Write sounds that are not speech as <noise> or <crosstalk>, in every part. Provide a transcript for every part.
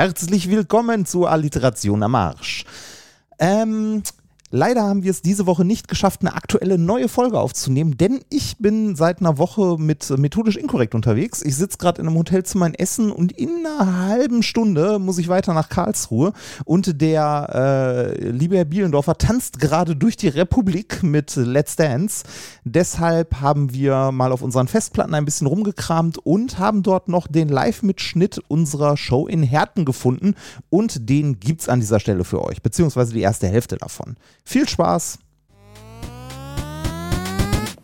Herzlich willkommen zur Alliteration am Arsch. Ähm, Leider haben wir es diese Woche nicht geschafft, eine aktuelle neue Folge aufzunehmen, denn ich bin seit einer Woche mit methodisch inkorrekt unterwegs. Ich sitze gerade in einem Hotelzimmer in Essen und in einer halben Stunde muss ich weiter nach Karlsruhe. Und der äh, liebe Herr Bielendorfer tanzt gerade durch die Republik mit Let's Dance. Deshalb haben wir mal auf unseren Festplatten ein bisschen rumgekramt und haben dort noch den Live-Mitschnitt unserer Show in Herten gefunden. Und den gibt es an dieser Stelle für euch, beziehungsweise die erste Hälfte davon. Viel Spaß!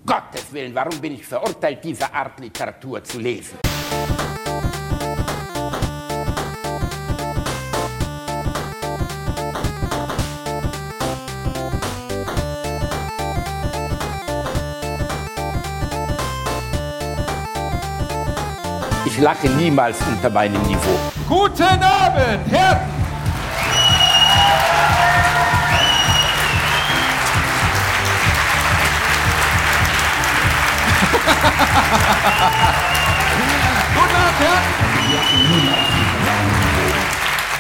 Gottes Willen, warum bin ich verurteilt, diese Art Literatur zu lesen? Ich lache niemals unter meinem Niveau. Guten Abend, Herren!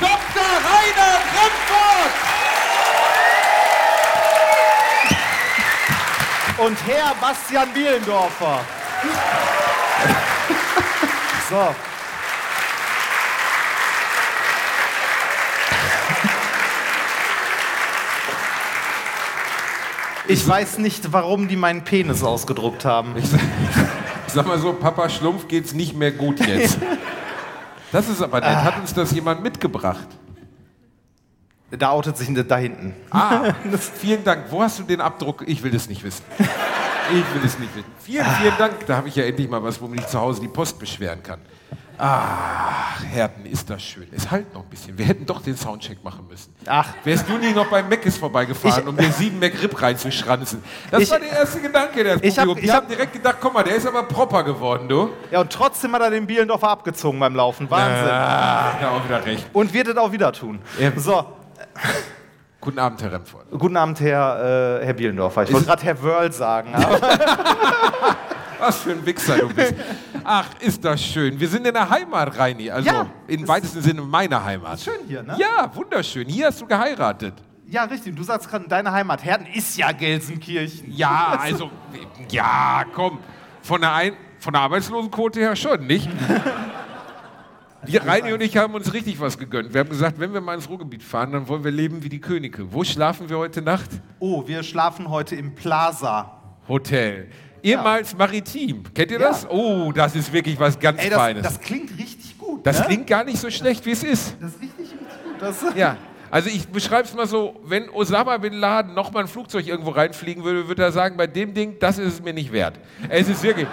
Dr. Rainer Remford! Und Herr Bastian Bielendorfer. So. Ich weiß nicht, warum die meinen Penis ausgedruckt haben. Ich sag, ich sag mal so, Papa Schlumpf geht's nicht mehr gut jetzt. Das ist aber nett. Hat uns das jemand mitgebracht? Da outet sich da hinten. Ah, <laughs> vielen Dank. Wo hast du den Abdruck? Ich will das nicht wissen. Ich will es nicht wissen. Vielen, vielen Dank. Da habe ich ja endlich mal was, womit ich zu Hause die Post beschweren kann. Ach, Herten, ist das schön. Es halt noch ein bisschen. Wir hätten doch den Soundcheck machen müssen. Ach. Wärst du nie noch beim Meckes vorbeigefahren, Ich- um den sieben McRib reinzuschranzen? Das Ich- war der erste Gedanke des Ich hab- Die hab- haben direkt gedacht, guck mal, der ist aber proper geworden, du. Ja, und trotzdem hat er den Bielendorfer abgezogen beim Laufen. Wahnsinn. Ah, hat er auch wieder recht. Und wird es auch wieder tun. Ja. So, Guten Abend, Herr Remford. guten Abend, Herr, äh, Herr Bielendorfer. Ich wollte gerade Herr Wörl sagen. <laughs> Was für ein Wichser du bist. Ach, ist das schön. Wir sind in der Heimat, Reini. Also Ja, im weitesten Sinne meiner Heimat. schön hier, ne? Ja, wunderschön. Hier hast du geheiratet. ja, richtig. Du sagst gerade, deine Heimat Herten ist ja Gelsenkirchen. Ja, also, ja, komm. Von der, Ein von der Arbeitslosenquote her schon, nicht? <laughs> Die Reini und ich haben uns richtig was gegönnt. Wir haben gesagt, wenn wir mal ins Ruhrgebiet fahren, dann wollen wir leben wie die Könige. Wo schlafen wir heute Nacht? Oh, wir schlafen heute im Plaza. Hotel. Ehemals maritim. Kennt ihr Ja. das? Oh, das ist wirklich was ganz Ey, das, Feines. das klingt richtig gut. das ne? klingt gar nicht so schlecht, wie es ist. Das ist richtig, richtig gut. Das, Ja, also ich beschreibe es mal so, wenn Osama Bin Laden noch mal ein Flugzeug irgendwo reinfliegen würde, würde er sagen, bei dem Ding, das ist es mir nicht wert. Es ist wirklich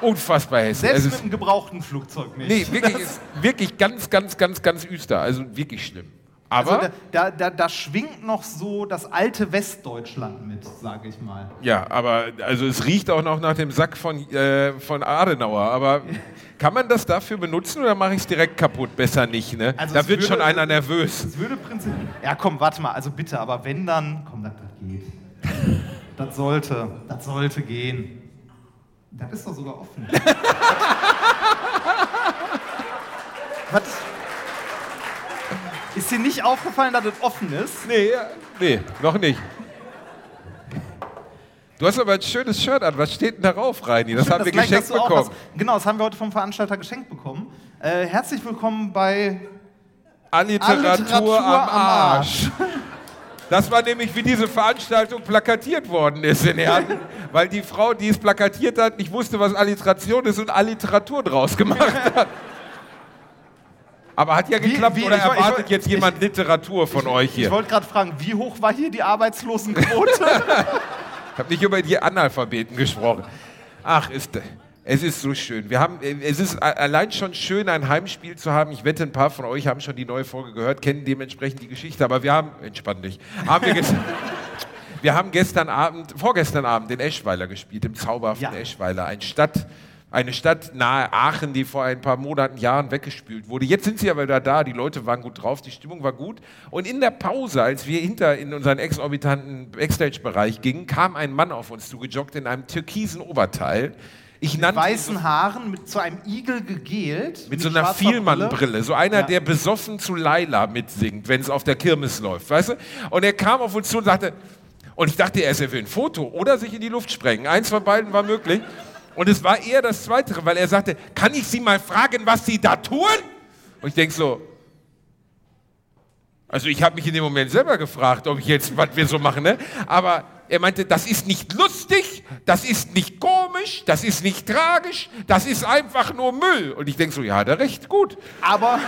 unfassbar hässlich. Selbst Es mit ist, einem gebrauchten Flugzeug nicht. nee, wirklich, ist wirklich ganz, ganz, ganz, ganz üster. Also wirklich schlimm. Aber, Also da, da, da, schwingt noch so das alte Westdeutschland mit, sage ich mal. ja, aber also es riecht auch noch nach dem Sack von, äh, von Adenauer. Aber <laughs> kann man das dafür benutzen oder mache ich es direkt kaputt? Besser nicht, ne? Also da wird würde- schon einer nervös. Es würde prinzipiell. Ja, komm, warte mal, also bitte, aber wenn dann. Komm, das, das geht. Das sollte, das sollte gehen. Das ist doch sogar offen. <laughs> Was? Ist dir nicht aufgefallen, dass es offen ist? Nee, nee, noch nicht. Du hast aber ein schönes Shirt an. Was steht denn darauf, Reini? Das haben wir gleich geschenkt auch bekommen. Was, genau, das haben wir heute vom Veranstalter geschenkt bekommen. Äh, herzlich willkommen bei Alliteratur, Alliteratur am am Arsch. <laughs> Das war nämlich, wie diese Veranstaltung plakatiert worden ist in Herten, <laughs> weil die Frau, die es plakatiert hat, nicht wusste, was Alliteration ist und Alliteratur draus gemacht <laughs> hat. Aber hat ja Wie- geklappt wie- oder ich ich erwartet woll- jetzt jemand Literatur von euch Ich hier? wollte gerade fragen, wie hoch war hier die Arbeitslosenquote? <laughs> Ich habe nicht über die Analphabeten gesprochen. Ach, ist, es ist so schön. Wir haben, es ist allein schon schön, ein Heimspiel zu haben. Ich wette, ein paar von euch haben schon die neue Folge gehört, kennen dementsprechend die Geschichte. Aber wir haben, entspann dich, haben wir, gestern, <laughs> wir haben gestern Abend, vorgestern Abend in Eschweiler gespielt, im zauberhaften Ja. Eschweiler. Ein Stadt, eine Stadt nahe Aachen, die vor ein paar Monaten, Jahren weggespült wurde. Jetzt sind sie aber wieder da, die Leute waren gut drauf, die Stimmung war gut. Und in der Pause, als wir hinter in unseren exorbitanten Backstage-Bereich gingen, kam ein Mann auf uns zugejoggt in einem türkisen Oberteil, Ich nannte ihn weißen Haaren mit zu einem Igel gegelt. Mit so einer Vielmannbrille. So einer, Ja. der besoffen zu Laila mitsingt, wenn es auf der Kirmes läuft, weißt du? Und er kam auf uns zu und sagte, und ich dachte erst, er will ein Foto oder sich in die Luft sprengen. Eins von beiden war möglich. Und es war eher das Zweite, weil er sagte, kann ich Sie mal fragen, was Sie da tun? Und ich denke so, also ich habe mich in dem Moment selber gefragt, ob ich jetzt, was wir so machen, ne? Aber er meinte, das ist nicht lustig, das ist nicht komisch, das ist nicht tragisch, das ist einfach nur Müll. Und ich denke so, ja, er recht, gut. Aber,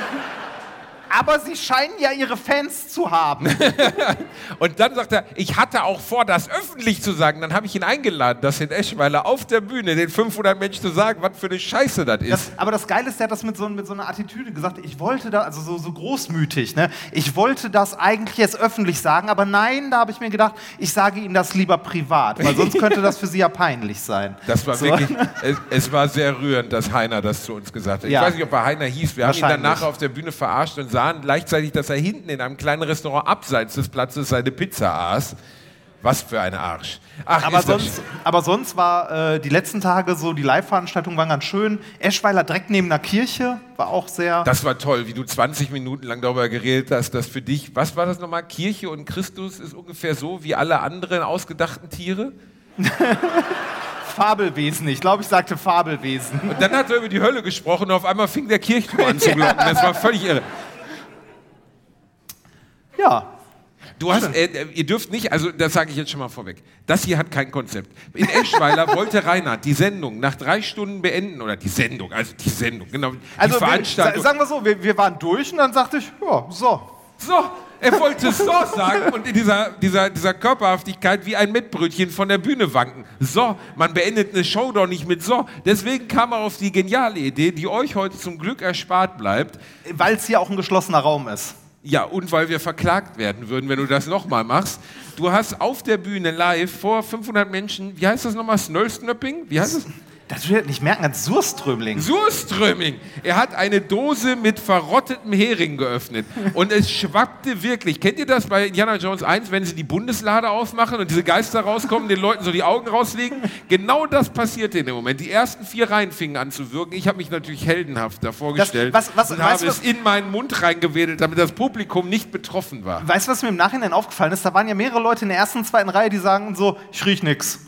aber sie scheinen ja ihre Fans zu haben. <laughs> Und dann sagt er, ich hatte auch vor, das öffentlich zu sagen. Dann habe ich ihn eingeladen, das in Eschweiler auf der Bühne den 500 Menschen zu sagen, was für eine Scheiße das ist. Das, aber das Geile ist, der hat das mit so, mit so einer Attitüde gesagt. Ich wollte da, also so, so großmütig, ne? Ich wollte das eigentlich jetzt öffentlich sagen, aber nein, da habe ich mir gedacht, ich sage Ihnen das lieber privat, weil sonst könnte das für Sie ja peinlich sein. Das war So. wirklich, es, es war sehr rührend, dass Heiner das zu uns gesagt hat. Ja. Ich weiß nicht, ob er Heiner hieß. Wir haben ihn nachher auf der Bühne verarscht und sahen gleichzeitig, dass er hinten in einem kleinen Restaurant abseits des Platzes seine Pizza aß. Was für ein Arsch. Ach, Aber sonst, aber sonst war äh, die letzten Tage so, die Live-Veranstaltungen waren ganz schön. Eschweiler direkt neben der Kirche war auch sehr. Das war toll, wie du 20 Minuten lang darüber geredet hast, dass für dich, was war das nochmal? Kirche und Christus ist ungefähr so wie alle anderen ausgedachten Tiere? <laughs> Fabelwesen. Ich glaube, ich sagte Fabelwesen. Und dann hat er über die Hölle gesprochen und auf einmal fing der Kirchturm an zu <laughs> glocken. Das war völlig irre. Ja. Du hast, äh, äh, ihr dürft nicht, also das sage ich jetzt schon mal vorweg. Das hier hat kein Konzept. In Eschweiler <laughs> wollte Reinhard die Sendung nach drei Stunden beenden oder die Sendung, also die Sendung, genau, die Also, wir, Veranstaltung. sa- sagen wir so, wir, wir waren durch und dann sagte ich, ja, so. so, er wollte so <laughs> sagen und in dieser, dieser, dieser Körperhaftigkeit wie ein Mettbrötchen von der Bühne wanken. So, man beendet eine Show doch nicht mit so. Deswegen kam er auf die geniale Idee, die euch heute zum Glück erspart bleibt. Weil es hier auch ein geschlossener Raum ist. Ja, und weil wir verklagt werden würden, wenn du das nochmal machst. Du hast auf der Bühne live vor 500 Menschen, wie heißt das nochmal, Snöllsnöpping? Wie heißt das? Das wird nicht merken als Surströmling. Surströmming. Er hat eine Dose mit verrottetem Hering geöffnet. Und es schwappte wirklich. Kennt ihr das bei Indiana Jones 1, wenn sie die Bundeslade aufmachen und diese Geister rauskommen, den Leuten so die Augen rauslegen? Genau das passierte in dem Moment. Die ersten vier Reihen fingen an zu wirken. Ich habe mich natürlich heldenhaft davor Das- gestellt was- was- und weißt habe es in meinen Mund reingewedelt, damit das Publikum nicht betroffen war. Weißt du, was mir im Nachhinein aufgefallen ist? Da waren ja mehrere Leute in der ersten zweiten Reihe, die sagen so, ich riech nix.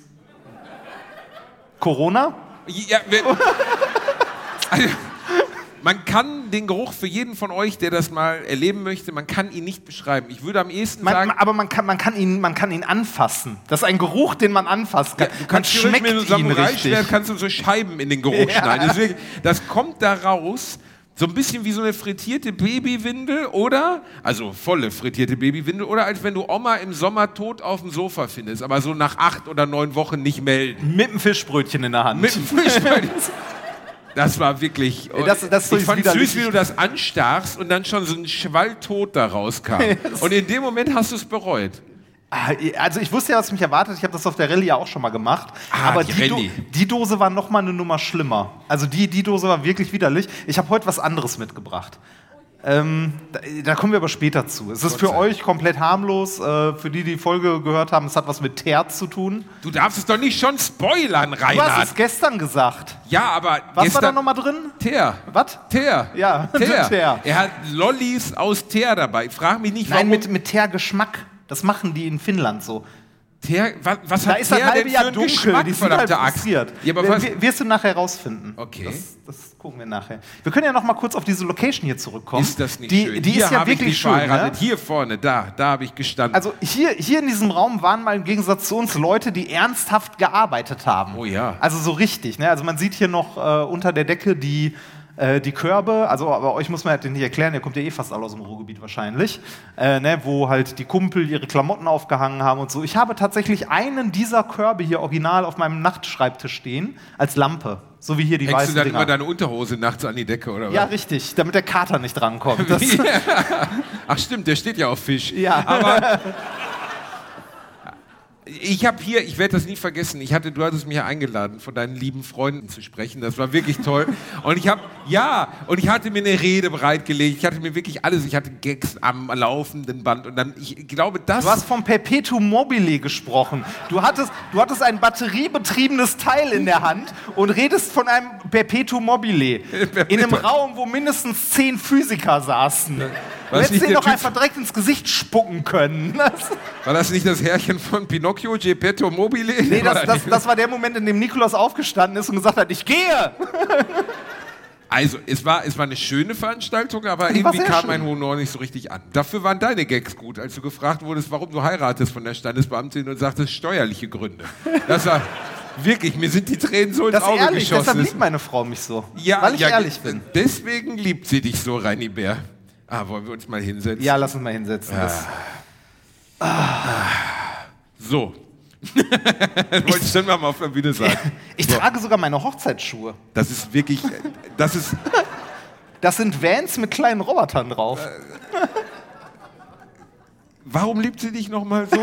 Corona? Ja, wir, <laughs> also, man kann den Geruch für jeden von euch, der das mal erleben möchte, man kann ihn nicht beschreiben. Ich würde am ehesten Man, sagen, aber man kann, man, kann ihn, man kann ihn anfassen. Das ist ein Geruch, den man anfassen kann. du kannst man schmeckt mit einem Samurai-Schwert kannst du so Scheiben in den Geruch Ja. schneiden. Wirklich, das kommt da raus, so ein bisschen wie so eine frittierte Babywindel oder, also volle frittierte Babywindel, oder als wenn du Oma im Sommer tot auf dem Sofa findest, aber so nach acht oder neun Wochen nicht melden. Mit einem Fischbrötchen in der Hand. Mit dem Fischbein. Das war wirklich. Das- das ich fand widerlich. süß, wie du das anstachst und dann schon so ein Schwall tot da rauskam. <laughs> Und in dem Moment hast du es bereut. Ah, Also ich wusste ja, was mich erwartet. Ich habe das auf der Rallye ja auch schon mal gemacht. Ah, aber die die, Do die Dose war noch mal eine Nummer schlimmer. Also die, die Dose war wirklich widerlich. Ich habe heute was anderes mitgebracht. Ähm, da, da kommen wir aber später zu. Es ist für euch komplett harmlos. Äh, für die, die die Folge gehört haben, es hat was mit Teer zu tun. Du darfst es doch nicht schon spoilern, Du hast Reinhard. es gestern gesagt. Ja, aber Was war da nochmal drin? Teer. Was? Teer. Ja, <laughs> Teer. Teer. Er hat Lollis aus Teer dabei. Frag mich nicht, Nein, warum. mit, mit Teergeschmack. Das machen die in Finnland so. Teer, was, was Da hat ist Teer halbe denn Jahr dunkel. Geschmack, Die sind halt frustriert. Ja, aber was, Wir- Wirst du nachher rausfinden. Okay. Das, das gucken wir nachher. Wir können ja noch mal kurz auf diese Location hier zurückkommen. ist das nicht die, schön? Die Hier ist ja habe ich wirklich mich schön. Ne? Hier vorne, da, da habe ich gestanden. Also hier, hier in diesem Raum waren mal im Gegensatz zu uns Leute, die ernsthaft gearbeitet haben. Oh ja. Also so richtig. Ne? Also man sieht hier noch äh, unter der Decke die, äh, die Körbe. Also aber euch muss man halt nicht erklären, ihr kommt ja eh fast alle aus dem Ruhrgebiet wahrscheinlich. Äh, ne? Wo halt die Kumpel ihre Klamotten aufgehangen haben und so. Ich habe tatsächlich einen dieser Körbe hier original auf meinem Nachtschreibtisch stehen als Lampe. So wie hier die Hängst du weißen dann Dinger. immer deine Unterhose nachts an die Decke, oder was? ja, richtig, damit der Kater nicht drankommt. <laughs> Ach stimmt, der steht ja auf Fisch. ja. Aber <laughs> Ich habe hier, ich werde das nie vergessen, ich hatte, du hattest mich ja eingeladen, von deinen lieben Freunden zu sprechen. Das war wirklich toll. Und ich habe, ja, und ich hatte mir eine Rede bereitgelegt. Ich hatte mir wirklich alles, ich hatte Gags am laufenden Band. Und dann, ich glaube, das. Du hast vom Perpetuum mobile gesprochen. Du hattest, du hattest ein batteriebetriebenes Teil in der Hand und redest von einem Perpetuum mobile. <laughs> In einem Raum, wo mindestens zehn Physiker saßen. Du Was hättest der doch Typ- einfach direkt ins Gesicht spucken können. <laughs> Das, war das nicht das Herrchen von Pinocchio, Geppetto Mobile? nee, das, das, das war der Moment, in dem Nikolaus aufgestanden ist und gesagt hat, ich gehe. <laughs> Also, es war, es war eine schöne Veranstaltung, aber war irgendwie kam schön. mein Honor nicht so richtig an. Dafür waren deine Gags gut, als du gefragt wurdest, warum du heiratest von der Standesbeamtin und sagtest, steuerliche Gründe. Das war wirklich, mir sind die Tränen so ins Das Auge ehrlich, deshalb geschossen. liebt meine Frau mich so. ja, weil ich ja, ehrlich bin. Deswegen liebt sie dich so, Reini Bär. Ah, wollen wir uns mal hinsetzen? Ja, lass uns mal hinsetzen. Das, So. <laughs> Wollte ich schon mal auf der Bühne sagen. <laughs> ich trage sogar meine Hochzeitsschuhe. Das ist wirklich, das ist, <laughs> Das sind Vans mit kleinen Robotern drauf. Warum liebt sie dich nochmal so?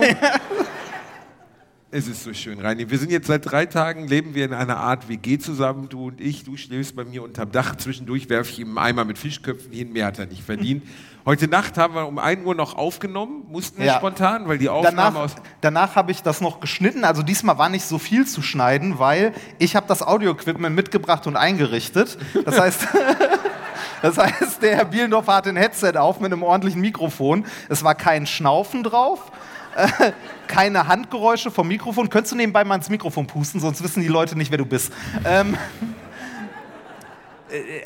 Es ist so schön, Reini. Wir sind jetzt seit drei Tagen, leben wir in einer Art WG zusammen, du und ich. Du schläfst bei mir unterm Dach. Zwischendurch werfe ich ihm einen Eimer mit Fischköpfen hin. Mehr hat er nicht verdient. <laughs> Heute Nacht haben wir um 1 Uhr noch aufgenommen, mussten wir Ja. spontan, weil die Aufnahme Danach, aus... danach habe ich das noch geschnitten. Also diesmal war nicht so viel zu schneiden, weil ich habe das Audio-Equipment mitgebracht und eingerichtet. Das heißt, <laughs> das heißt, der Herr Bielendorfer hat ein Headset auf mit einem ordentlichen Mikrofon. Es war kein Schnaufen drauf. <laughs> Keine Handgeräusche vom Mikrofon. Könntest du nebenbei mal ins Mikrofon pusten, sonst wissen die Leute nicht, wer du bist. Ähm, äh,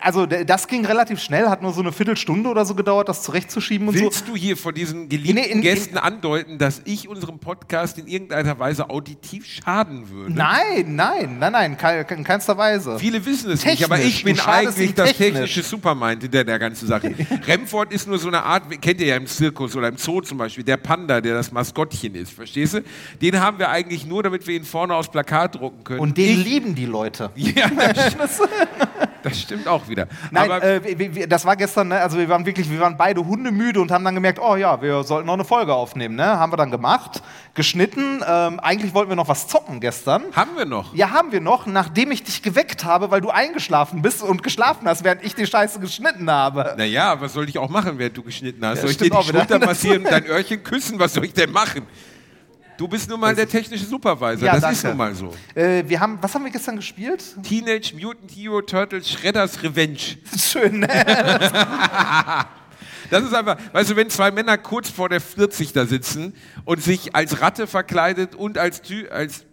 also d- das ging relativ schnell, hat nur so eine Viertelstunde oder so gedauert, das zurechtzuschieben und so. Willst du hier vor diesen geliebten in- in- Gästen andeuten, dass ich unserem Podcast in irgendeiner Weise auditiv schaden würde? Nein, nein, nein, nein, in keinster Weise. Viele wissen es Technisch, nicht, aber ich bin eigentlich das technisch. technische Supermind hinter der ganzen Sache. <laughs> Remford ist nur so eine Art, kennt ihr ja im Zirkus oder im Zoo zum Beispiel, der Panda, der das Maskottchen ist, verstehst du? Den haben wir eigentlich nur, damit wir ihn vorne aufs Plakat drucken können. Und den ich, lieben die Leute. ja, das, <laughs> stimmt- das stimmt auch wieder. Nein, äh, wir- wir, das war gestern, ne? also wir waren wirklich, wir waren beide hundemüde und haben dann gemerkt, oh ja, wir sollten noch eine Folge aufnehmen. Ne? Haben wir dann gemacht, geschnitten. Ähm, eigentlich wollten wir noch was zocken gestern. haben wir noch. Ja, haben wir noch, nachdem ich dich geweckt habe, weil du eingeschlafen bist und geschlafen hast, während ich die Scheiße geschnitten habe. Naja, was soll ich auch machen, während du geschnitten hast? Ja, soll ich dir die. Schulter massieren und dein Öhrchen küssen? Was soll ich denn machen? Du bist nun mal der technische Supervisor. Ja, das ist danke. nun mal so. Äh, wir haben, was haben wir gestern gespielt? Teenage Mutant Hero Turtles Shredders Revenge. <laughs> Schön, ne? <laughs> Das ist einfach, weißt du, wenn zwei Männer kurz vor der 40 da sitzen und sich als Ratte verkleidet und als Tü als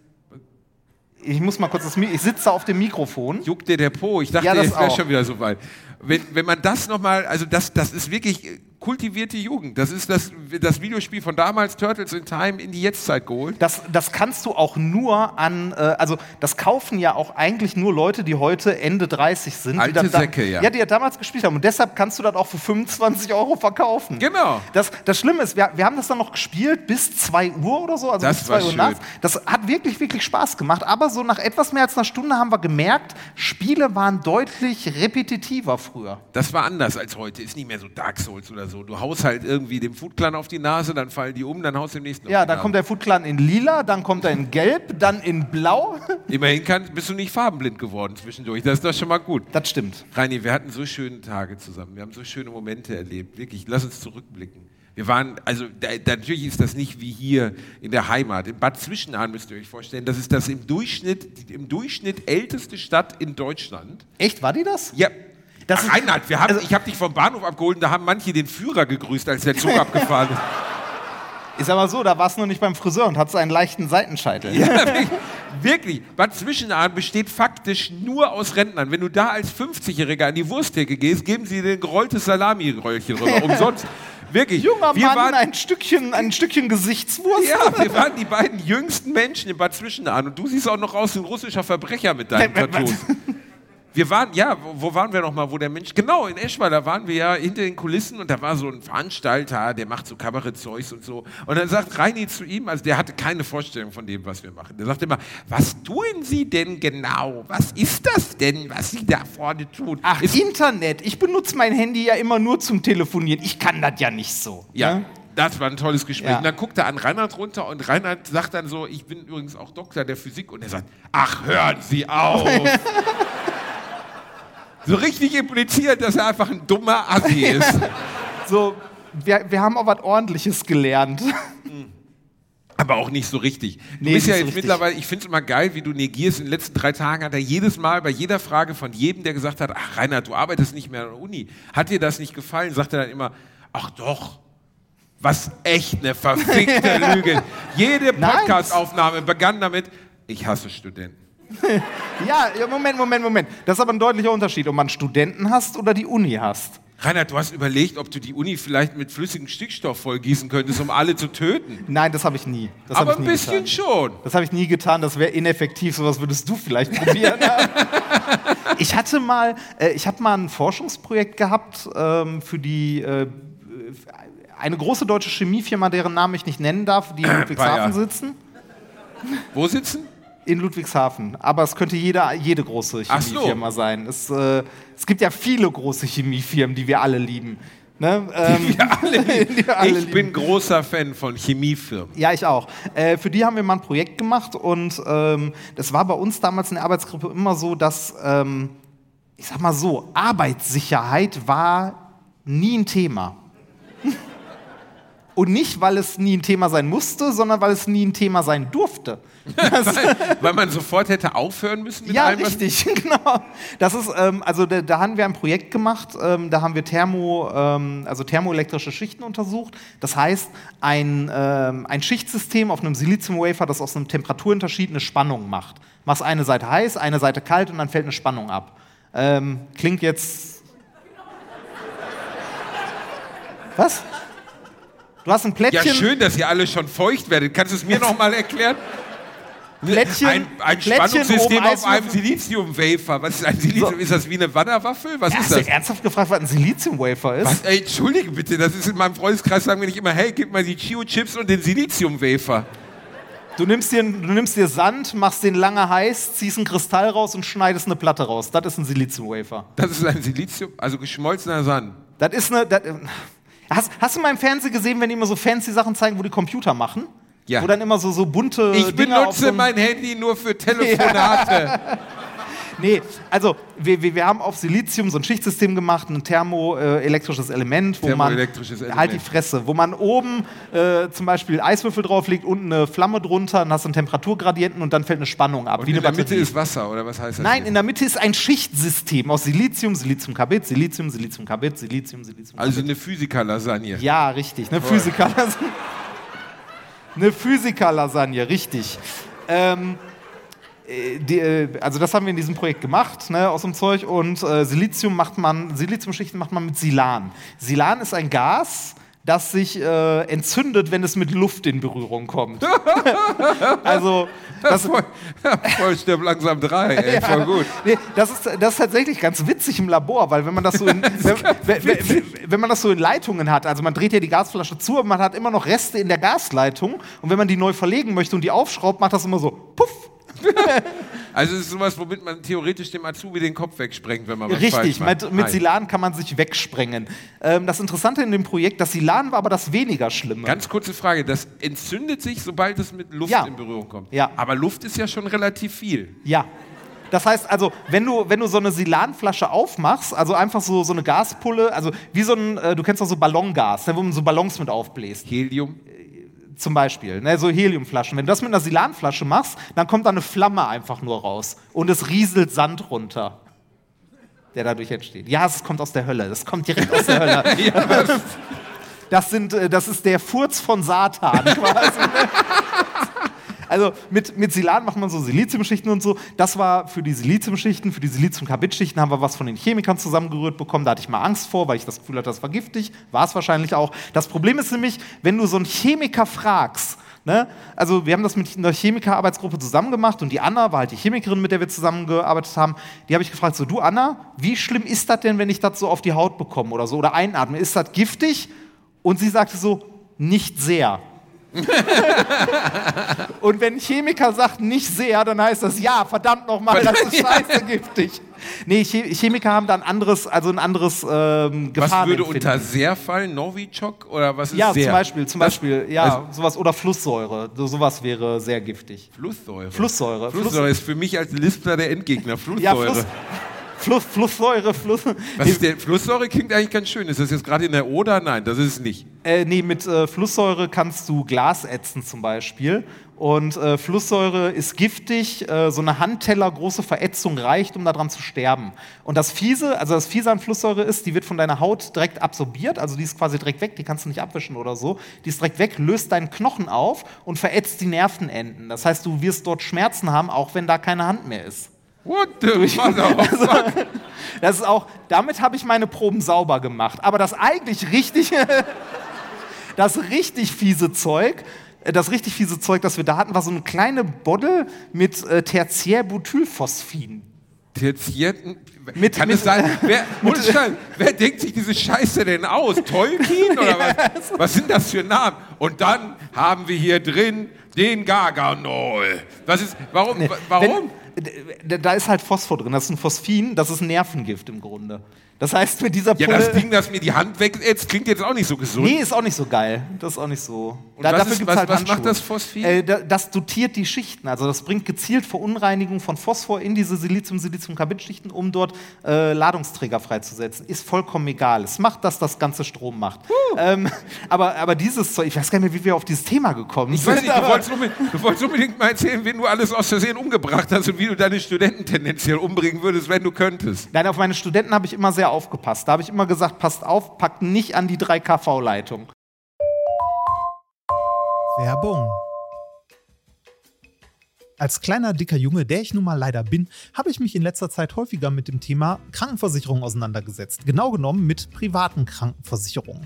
Ich muss mal kurz das Mi Ich sitze auf dem Mikrofon. juckt dir der Po. Ich dachte, Ja, das jetzt wäre schon wieder so weit. Wenn, wenn man das nochmal, also das, das ist wirklich kultivierte Jugend. Das ist das, das Videospiel von damals, Turtles in Time, in die Jetztzeit geholt. Das, das kannst du auch nur an, äh, also das kaufen ja auch eigentlich nur Leute, die heute Ende 30 sind. Alte die da- Säcke, ja. Ja, die ja damals gespielt haben. Und deshalb kannst du das auch für 25 Euro verkaufen. Genau. Das, das Schlimme ist, wir, wir haben das dann noch gespielt bis 2 Uhr oder so, also Das bis war 2 Uhr nachts. Das hat wirklich, wirklich Spaß gemacht. Aber so nach etwas mehr als einer Stunde haben wir gemerkt, Spiele waren deutlich repetitiver früher. Das war anders als heute. Ist nicht mehr so Dark Souls oder so. Du haust halt irgendwie dem Food Clan auf die Nase, dann fallen die um, dann haust du dem nächsten Ja, dann kommt der Foot Clan in lila, dann kommt er in gelb, dann in blau. <laughs> Immerhin kann, bist du nicht farbenblind geworden zwischendurch. Das ist doch schon mal gut. Das stimmt. Reini, wir hatten so schöne Tage zusammen. Wir haben so schöne Momente erlebt. Wirklich, lass uns zurückblicken. Wir waren, also da, natürlich ist das nicht wie hier in der Heimat. In Bad Zwischenahn müsst ihr euch vorstellen, das ist das im Durchschnitt, im Durchschnitt älteste Stadt in Deutschland. Echt, war die das? Ja. Das ist- Reinhard, wir haben, also- ich habe dich vom Bahnhof abgeholt und da haben manche den Führer gegrüßt, als der Zug <laughs> abgefahren ist. Sag mal so, da warst du noch nicht beim Friseur und hattest einen leichten Seitenscheitel. Ja, <laughs> wirklich. wirklich. Bad Zwischenahn besteht faktisch nur aus Rentnern. Wenn du da als 50-Jähriger an die Wursttheke gehst, geben sie dir ein gerolltes Salami-Röllchen rüber. <laughs> Umsonst. Wirklich. Junger wir Mann, waren, ein Stückchen, ein Stückchen Gesichtswurst. ja, wir waren die beiden jüngsten Menschen in Bad Zwischenahn. Und du siehst auch noch aus wie ein russischer Verbrecher mit deinen? Tattoos. Wir waren, ja, wo, waren wir noch mal, wo der Mensch, genau, in Eschweiler da waren wir ja hinter den Kulissen und da war so ein Veranstalter, der macht so Kabarettzeugs und so. Und dann sagt Reini zu ihm, also der hatte keine Vorstellung von dem, was wir machen. Der sagt immer, was tun Sie denn genau? Was ist das denn, was Sie da vorne tun? Ach, Ist- Internet. Ich benutze mein Handy ja immer nur zum Telefonieren. Ich kann das ja nicht so. Ja. ne? Das war ein tolles Gespräch. Ja. Und dann guckt er an Reinhard runter und Reinhard sagt dann so, ich bin übrigens auch Doktor der Physik. Und er sagt, ach, hören Sie auf. <laughs> so richtig impliziert, dass er einfach ein dummer Assi ist. <laughs> So, wir, wir haben auch was Ordentliches gelernt. <laughs> Aber auch nicht so richtig. Du Nee, bist ja so jetzt richtig. mittlerweile, ich finde es immer geil, wie du negierst. In den letzten drei Tagen hat er jedes Mal bei jeder Frage von jedem, der gesagt hat, ach Reinhard, du arbeitest nicht mehr an der Uni. Hat dir das nicht gefallen? Sagt er dann immer, ach doch. Was echt eine verfickte <laughs> Lüge. Jede. Podcastaufnahme begann damit, ich hasse Studenten. <laughs> Ja, Moment, Moment, Moment. Das ist aber ein deutlicher Unterschied, ob man Studenten hast oder die Uni hast. Reinhard, du hast überlegt, ob du die Uni vielleicht mit flüssigem Stickstoff vollgießen könntest, um alle zu töten. Nein, das habe ich nie. Das Aber ich ein nie bisschen getan. schon. Das habe ich nie getan, das wäre ineffektiv, sowas würdest du vielleicht probieren. <laughs> ich hatte mal, äh, ich habe mal ein Forschungsprojekt gehabt ähm, für die äh, eine große deutsche Chemiefirma, deren Namen ich nicht nennen darf, die in <clears throat> Ludwigshafen sitzen. Wo sitzen? In Ludwigshafen. Aber es könnte jeder, jede große Ach so. Chemiefirma sein. Es, äh, es gibt ja viele große Chemiefirmen, die wir alle lieben. Ne? Ähm, Wir alle <laughs> lieben. die wir alle ich lieben. bin großer Fan von Chemiefirmen. Ja, ich auch. Äh, für die haben wir mal ein Projekt gemacht und ähm, das war bei uns damals in der Arbeitsgruppe immer so, dass, ähm, ich sag mal so, Arbeitssicherheit war nie ein Thema. <laughs> Und nicht, weil es nie ein Thema sein musste, sondern weil es nie ein Thema sein durfte. Weil man sofort hätte aufhören müssen mit Ja, allem, was- richtig, <laughs> genau. Das ist, ähm, also da, da haben wir ein Projekt gemacht, ähm, da haben wir Thermo, ähm, also thermoelektrische Schichten untersucht. Das heißt, ein, ähm, ein Schichtsystem auf einem Siliziumwafer, das aus einem Temperaturunterschied eine Spannung macht. Machst eine Seite heiß, eine Seite kalt und dann fällt eine Spannung ab. Ähm, klingt jetzt. Was? Du hast ein Ja, Plättchen. schön, dass ihr alle schon feucht werdet. Kannst du es mir noch mal erklären? Plättchen, ein ein Plättchen Spannungssystem auf einem Silizium-Wafer. Was ist ein Silizium? So. Ist das wie eine Wanderwaffel? Was ist Hast du das? ernsthaft gefragt, was ein Siliziumwafer ist? Was? Ey, entschuldige bitte, das ist in meinem Freundeskreis, sagen wir nicht immer, hey, gib mal die Chio-Chips und den Silizium-Wafer. Du nimmst, dir, du nimmst dir Sand, machst den lange heiß, ziehst einen Kristall raus und schneidest eine Platte raus. Das ist ein Siliziumwafer. Das ist ein Silizium, also geschmolzener Sand. Das ist eine. Das, hast, hast du mal im Fernsehen gesehen, wenn die immer so fancy Sachen zeigen, wo die Computer machen? Ja. Wo dann immer so, so bunte. Ich Dinger benutze mein Handy nur für <laughs> Telefonate. <laughs> Nee, also wir, wir, wir haben auf Silizium so ein Schichtsystem gemacht, ein thermoelektrisches Element, wo man Thermoelektrisches Element. halt die Fresse, wo man oben äh, zum Beispiel Eiswürfel drauflegt, unten eine Flamme drunter, dann hast du einen Temperaturgradienten und dann fällt eine Spannung ab. Und in der Mitte Batterie. ist Wasser, oder was heißt das? Nein, hier? in der Mitte ist ein Schichtsystem aus Silizium, Siliziumkarbid, Silizium, Siliziumkarbid, Silizium, Silizium. Also eine Physiker-Lasagne. ja, richtig, eine Physiker-Lasagne. Eine Physiker-Lasagne, richtig. Ähm, äh, die, äh, also das haben wir in diesem Projekt gemacht, ne, aus dem Zeug. Und äh, Silizium macht man, Siliziumschichten macht man mit Silan. Silan ist ein Gas, das sich äh, entzündet, wenn es mit Luft in Berührung kommt. <laughs> also das, voll, voll stirb langsam drei, ey, voll gut. Nee, das, ist, das ist tatsächlich ganz witzig im Labor, weil wenn man das so in, <laughs> wenn, wenn, wenn, wenn man das so in Leitungen hat, also man dreht ja die Gasflasche zu, aber man hat immer noch Reste in der Gasleitung und wenn man die neu verlegen möchte und die aufschraubt, macht das immer so puff. <laughs> Also es ist sowas, womit man theoretisch dem Azubi den Kopf wegsprengt, wenn man was Richtig, falsch macht. mit, mit. Silan kann man sich wegsprengen. Ähm, das Interessante in dem Projekt, das Silan war aber das weniger Schlimme. Ganz kurze Frage, das entzündet sich, sobald es mit Luft Ja. in Berührung kommt. Ja. Aber Luft ist ja schon relativ viel. Ja. Das heißt also, wenn du, wenn du so eine Silanflasche aufmachst, also einfach so, so eine Gaspulle, also wie so ein, äh, du kennst doch so Ballongas, ne, wo man so Ballons mit aufbläst. Helium. Zum Beispiel, ne, so Heliumflaschen. Wenn du das mit einer Silanflasche machst, dann kommt da eine Flamme einfach nur raus und es rieselt Sand runter, der dadurch entsteht. Ja, es kommt aus der Hölle. Das kommt direkt aus der Hölle. <laughs> Das, sind, äh, das ist der Furz von Satan quasi. Also mit, mit Silan macht man so Siliziumschichten und so. Das war für die Siliziumschichten, für die Siliziumkarbid-Schichten haben wir was von den Chemikern zusammengerührt bekommen. Da hatte ich mal Angst vor, weil ich das Gefühl hatte, das war giftig. War es wahrscheinlich auch. Das Problem ist nämlich, wenn du so einen Chemiker fragst, ne? also wir haben das mit einer Chemikerarbeitsgruppe zusammen gemacht und die Anna war halt die Chemikerin, mit der wir zusammengearbeitet haben. Die habe ich gefragt, so du Anna, wie schlimm ist das denn, wenn ich das so auf die Haut bekomme oder so oder einatme? Ist das giftig? Und sie sagte so, nicht sehr. <laughs> Und wenn Chemiker sagt, nicht sehr, dann heißt das, ja, verdammt nochmal, das ist <laughs> scheiße giftig. Nee, Che- Chemiker haben da ein anderes, also ein anderes ähm, Was würde unter sehr fallen? Novichok oder was ist Ja, sehr? zum Beispiel, zum Das- Beispiel, ja, also sowas oder Flusssäure. So, sowas wäre sehr giftig. Flusssäure. Flusssäure. Flusssäure ist für mich als Lispler der Endgegner. <laughs> Ja, Flusssäure. Fluss, Fluss, Flusssäure, Fluss. Was ist denn? Flusssäure klingt eigentlich ganz schön. Ist das jetzt gerade in der Oder? Nein, das ist es nicht. Äh, nee, mit äh, Flusssäure kannst du Glas ätzen zum Beispiel. Und äh, Flusssäure ist giftig. Äh, so eine Handteller große Verätzung reicht, um daran zu sterben. Und das Fiese, also das Fiese an Flusssäure ist, die wird von deiner Haut direkt absorbiert. Also die ist quasi direkt weg. Die kannst du nicht abwischen oder so. Die ist direkt weg, löst deinen Knochen auf und verätzt die Nervenenden. Das heißt, du wirst dort Schmerzen haben, auch wenn da keine Hand mehr ist. What the mother Das ist auch, damit habe ich meine Proben sauber gemacht. Aber das eigentlich richtig, <laughs> das richtig fiese Zeug, äh, das richtig fiese Zeug, das wir da hatten, war so eine kleine Bottle mit äh, Tertiärbutylphosphin. Tertierten. Mit- Kann mit- es sein? <laughs> Wer, ohne Scheiß, wer denkt sich diese Scheiße denn aus? Tolkien oder <laughs> was? Was sind das für Namen? Und dann haben wir hier drin den Garganol. Was ist, warum? wa- Warum? Wenn, da ist halt Phosphor drin, das ist ein Phosphin, das ist ein Nervengift im Grunde. Das heißt, mit dieser Ja, Pulle. das Ding, das mir die Hand wegätzt, klingt jetzt auch nicht so gesund. Nee, ist auch nicht so geil. Das ist auch nicht so. Und was dafür ist- gibt's was- halt was Handschuhe. macht das Phosphin? Äh, da- das dotiert die Schichten. Also das bringt gezielt Verunreinigung von Phosphor in diese Silizium-Silizium-Carbid-Schichten, um dort äh, Ladungsträger freizusetzen. Ist vollkommen egal. Es macht, dass das ganze Strom macht. Ähm, aber, aber dieses Zeug, ich weiß gar nicht mehr, wie wir auf dieses Thema gekommen Ich sind. weiß nicht, du aber- wolltest, unbedingt, du wolltest unbedingt mal erzählen, wen du alles aus Versehen umgebracht hast und wie du deine Studenten tendenziell umbringen würdest, wenn du könntest. Nein, auf meine Studenten habe ich immer sehr aufgepasst. Da habe ich immer gesagt, passt auf, packt nicht an die 3 kV-Leitung. Werbung. Als kleiner, dicker Junge, der ich nun mal leider bin, habe ich mich in letzter Zeit häufiger mit dem Thema Krankenversicherung auseinandergesetzt. Genau genommen mit privaten Krankenversicherungen.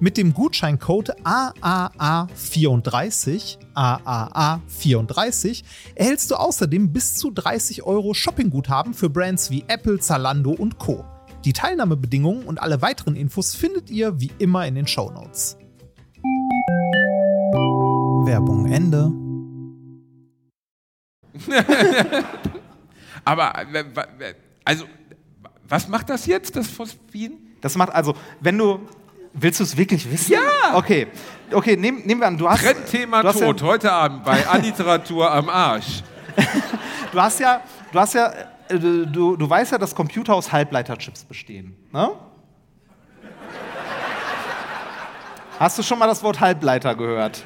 Mit dem Gutscheincode AAA34, AAA34, erhältst du außerdem bis zu 30 Euro Shoppingguthaben für Brands wie Apple, Zalando und Co. Die Teilnahmebedingungen und alle weiteren Infos findet ihr wie immer in den Shownotes. Werbung Ende. <laughs> Aber, äh, also, was macht das jetzt, das Phosphin? Das macht also, wenn du. Willst du es wirklich wissen? Ja! Okay. Okay, nehm, nehmen wir an, du hast. Trendthema du hast Tod, Ja, heute Abend bei Alliteratur am Arsch. <laughs> du hast ja. Du hast ja. äh, Du, du weißt ja, dass Computer aus Halbleiterchips bestehen. Ne? Hast du schon mal das Wort Halbleiter gehört?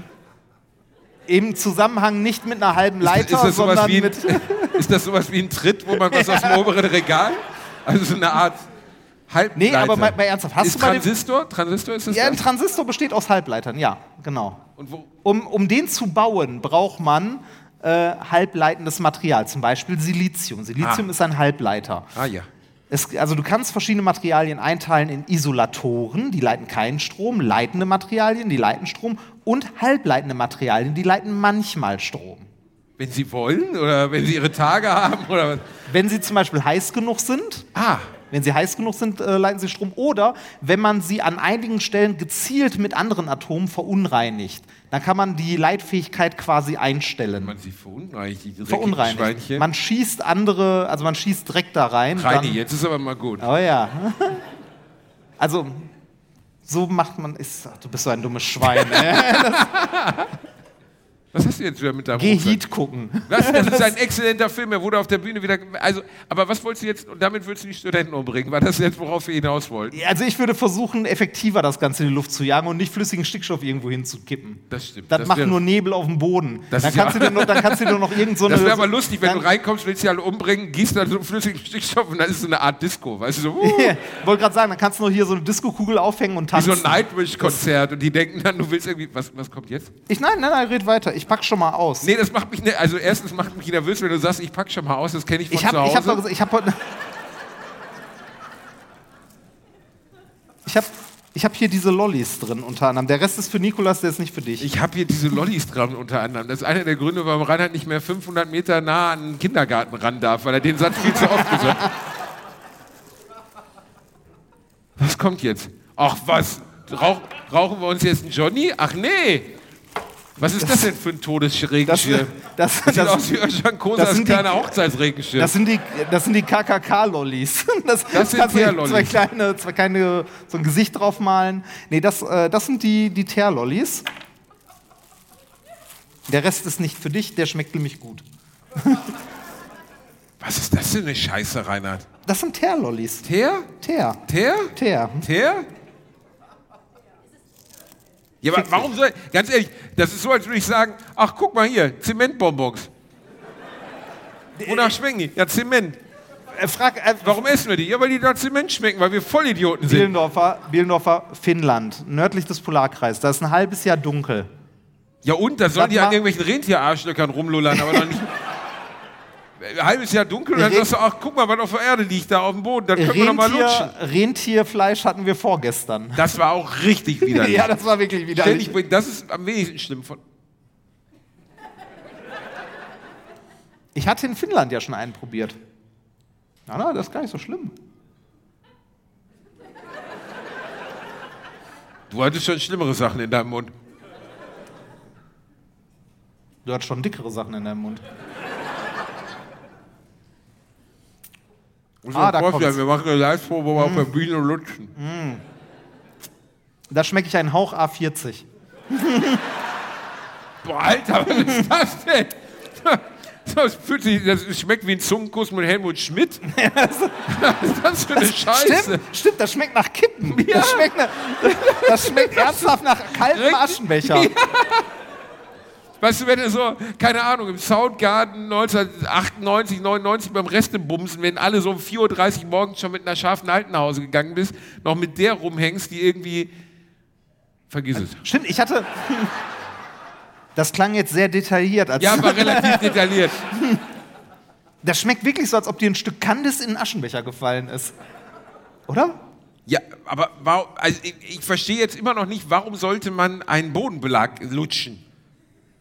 Im Zusammenhang nicht mit einer halben Leiter, ist, das sowas sondern wie ein, mit. <laughs> ist das sowas wie ein Tritt, wo man was aus dem <laughs> oberen Regal? Also so eine Art Halbleiter. Nee, aber mal, mal ernsthaft. Hast ist du mal den, Transistor? Transistor ist das? ja, ein? Transistor besteht aus Halbleitern, ja, genau. Um, um den zu bauen, braucht man äh, halbleitendes Material, zum Beispiel Silizium. Silizium Ah. ist ein Halbleiter. ah ja. Es, also du kannst verschiedene Materialien einteilen in Isolatoren, die leiten keinen Strom, leitende Materialien, die leiten Strom und halbleitende Materialien, die leiten manchmal Strom. Wenn Sie wollen oder wenn Sie Ihre Tage haben oder was? Wenn sie zum Beispiel heiß genug sind, Ah, wenn sie heiß genug sind, äh, leiten sie Strom. Oder wenn man sie an einigen Stellen gezielt mit anderen Atomen verunreinigt, dann kann man die Leitfähigkeit quasi einstellen. man Sie verunreinigt, die verunreinigt. Schweinchen. Man schießt andere, also man schießt Dreck da rein. Reini, dann- jetzt ist aber mal gut. Oh ja. <laughs> Also, so macht man. Ist, ach, du bist so ein dummes Schwein. <laughs> Das, Was hast du jetzt wieder mit deinem Geh Rucksack? Heat gucken. Was? Das ist ein <laughs> exzellenter Film. Er wurde auf der Bühne wieder. Also, aber was wolltest du jetzt? Und damit willst du die Studenten umbringen? War das jetzt, worauf wir hinaus wollten? Also ich würde versuchen, effektiver das Ganze in die Luft zu jagen und nicht flüssigen Stickstoff irgendwo hinzukippen. Das stimmt. Das, Das macht nur Nebel auf dem Boden. Das dann, ist ja- kannst du noch, dann kannst du dir noch irgend so <laughs> eine. Das wäre aber lustig, wenn du reinkommst, willst sie alle umbringen, gießt dann so einen flüssigen Stickstoff und dann ist es so eine Art Disco. Weißt du, so, uh, Wollte gerade sagen, dann kannst du noch hier so eine Disco-Kugel aufhängen und wie so tanzen. ein Nightwish-Konzert und die denken dann, du willst irgendwie. Was, was kommt jetzt? ich, nein, nein, nein, red weiter. Ich pack schon mal aus. Nee, das macht mich nicht. Also, erstens macht mich nervös, wenn du sagst, ich pack schon mal aus, das kenne ich von ich habe zu ich hab doch Hause. ich habe heute. Ich habe ich hab hier diese Lollis drin unter anderem. Der Rest ist für Nikolas, der ist nicht für dich. Ich habe hier diese Lollis dran unter anderem. Das ist einer der Gründe, warum Reinhard nicht mehr 500 Meter nah an den Kindergarten ran darf, weil er den Satz viel zu oft gesagt hat. Was kommt jetzt? Ach was? Rauch, rauchen wir uns jetzt einen Johnny? Ach nee! Was ist das, denn für ein das, Todesregenschirm? das, Das, das, sieht aus wie Özcan das Kosas kleiner Hochzeitsregenschirm. das sind die, das sind die KKK-Lollis. <laughs> Das, Das sind kannst du Teerlollis. zwei kleine, zwei kleine, so ein Gesicht draufmalen. Nee, das, äh, das sind die, die Teerlollis. Der Rest ist nicht für dich, der schmeckt nämlich gut. <laughs> Was ist das denn eine Scheiße, Reinhard? Das sind Teerlollis. Teer? Teer. Teer? Teer. Teer? Ja, aber warum soll, ganz ehrlich, das ist so, als würde ich sagen, ach, guck mal hier, Zementbonbons. Wonach schmecken die? Ja, Zement. Äh, frag, äh, Warum essen wir die? Ja, weil die nach Zement schmecken, weil wir Vollidioten sind. Bielendorfer, Bielendorfer, Finnland, nördlich des Polarkreises. Da ist ein halbes Jahr dunkel. Ja und, da sollen die an irgendwelchen Rentierarschlöckern rumlullern, aber noch nicht... <laughs> Halbes Jahr dunkel und dann sagst du, ach, guck mal, was auf der Erde liegt, da auf dem Boden, dann können wir doch mal lutschen. Rentier, Rentierfleisch hatten wir vorgestern. Das war auch richtig <laughs> widerlich. ja, das war wirklich widerlich. Ständig, das ist am wenigsten schlimm von... Ich hatte in Finnland ja schon einen probiert. Na, na, das ist gar nicht so schlimm. Du hattest schon schlimmere Sachen in deinem Mund. Du hattest schon dickere Sachen in deinem Mund. Muss Ah, da vorstellen, wir machen eine Live-Probe, wo wir auf der Bühne lutschen. Da schmecke ich einen Hauch A40. <laughs> Boah, Alter, was ist das denn? <laughs> Das, sich, das schmeckt wie ein Zungenkuss mit Helmut Schmidt. <laughs> Was ist das für eine Scheiße? Stimmt, stimmt, das schmeckt nach Kippen. Das, schmeckt nach, das schmeckt ernsthaft nach kaltem. Aschenbecher. Weißt du, wenn du so, keine Ahnung, im Soundgarden 1998, 99 beim Restebumsen, wenn alle so um 4.30 Uhr morgens schon mit einer scharfen Alten nach Hause gegangen bist, noch mit der rumhängst, die irgendwie. Vergiss es. Stimmt, ich hatte. Das klang jetzt sehr detailliert. Als Ja, war relativ detailliert. <laughs> Das schmeckt wirklich so, als ob dir ein Stück Kandis in den Aschenbecher gefallen ist. Oder? Ja, aber warum, also ich, ich verstehe jetzt immer noch nicht, warum sollte man einen Bodenbelag lutschen?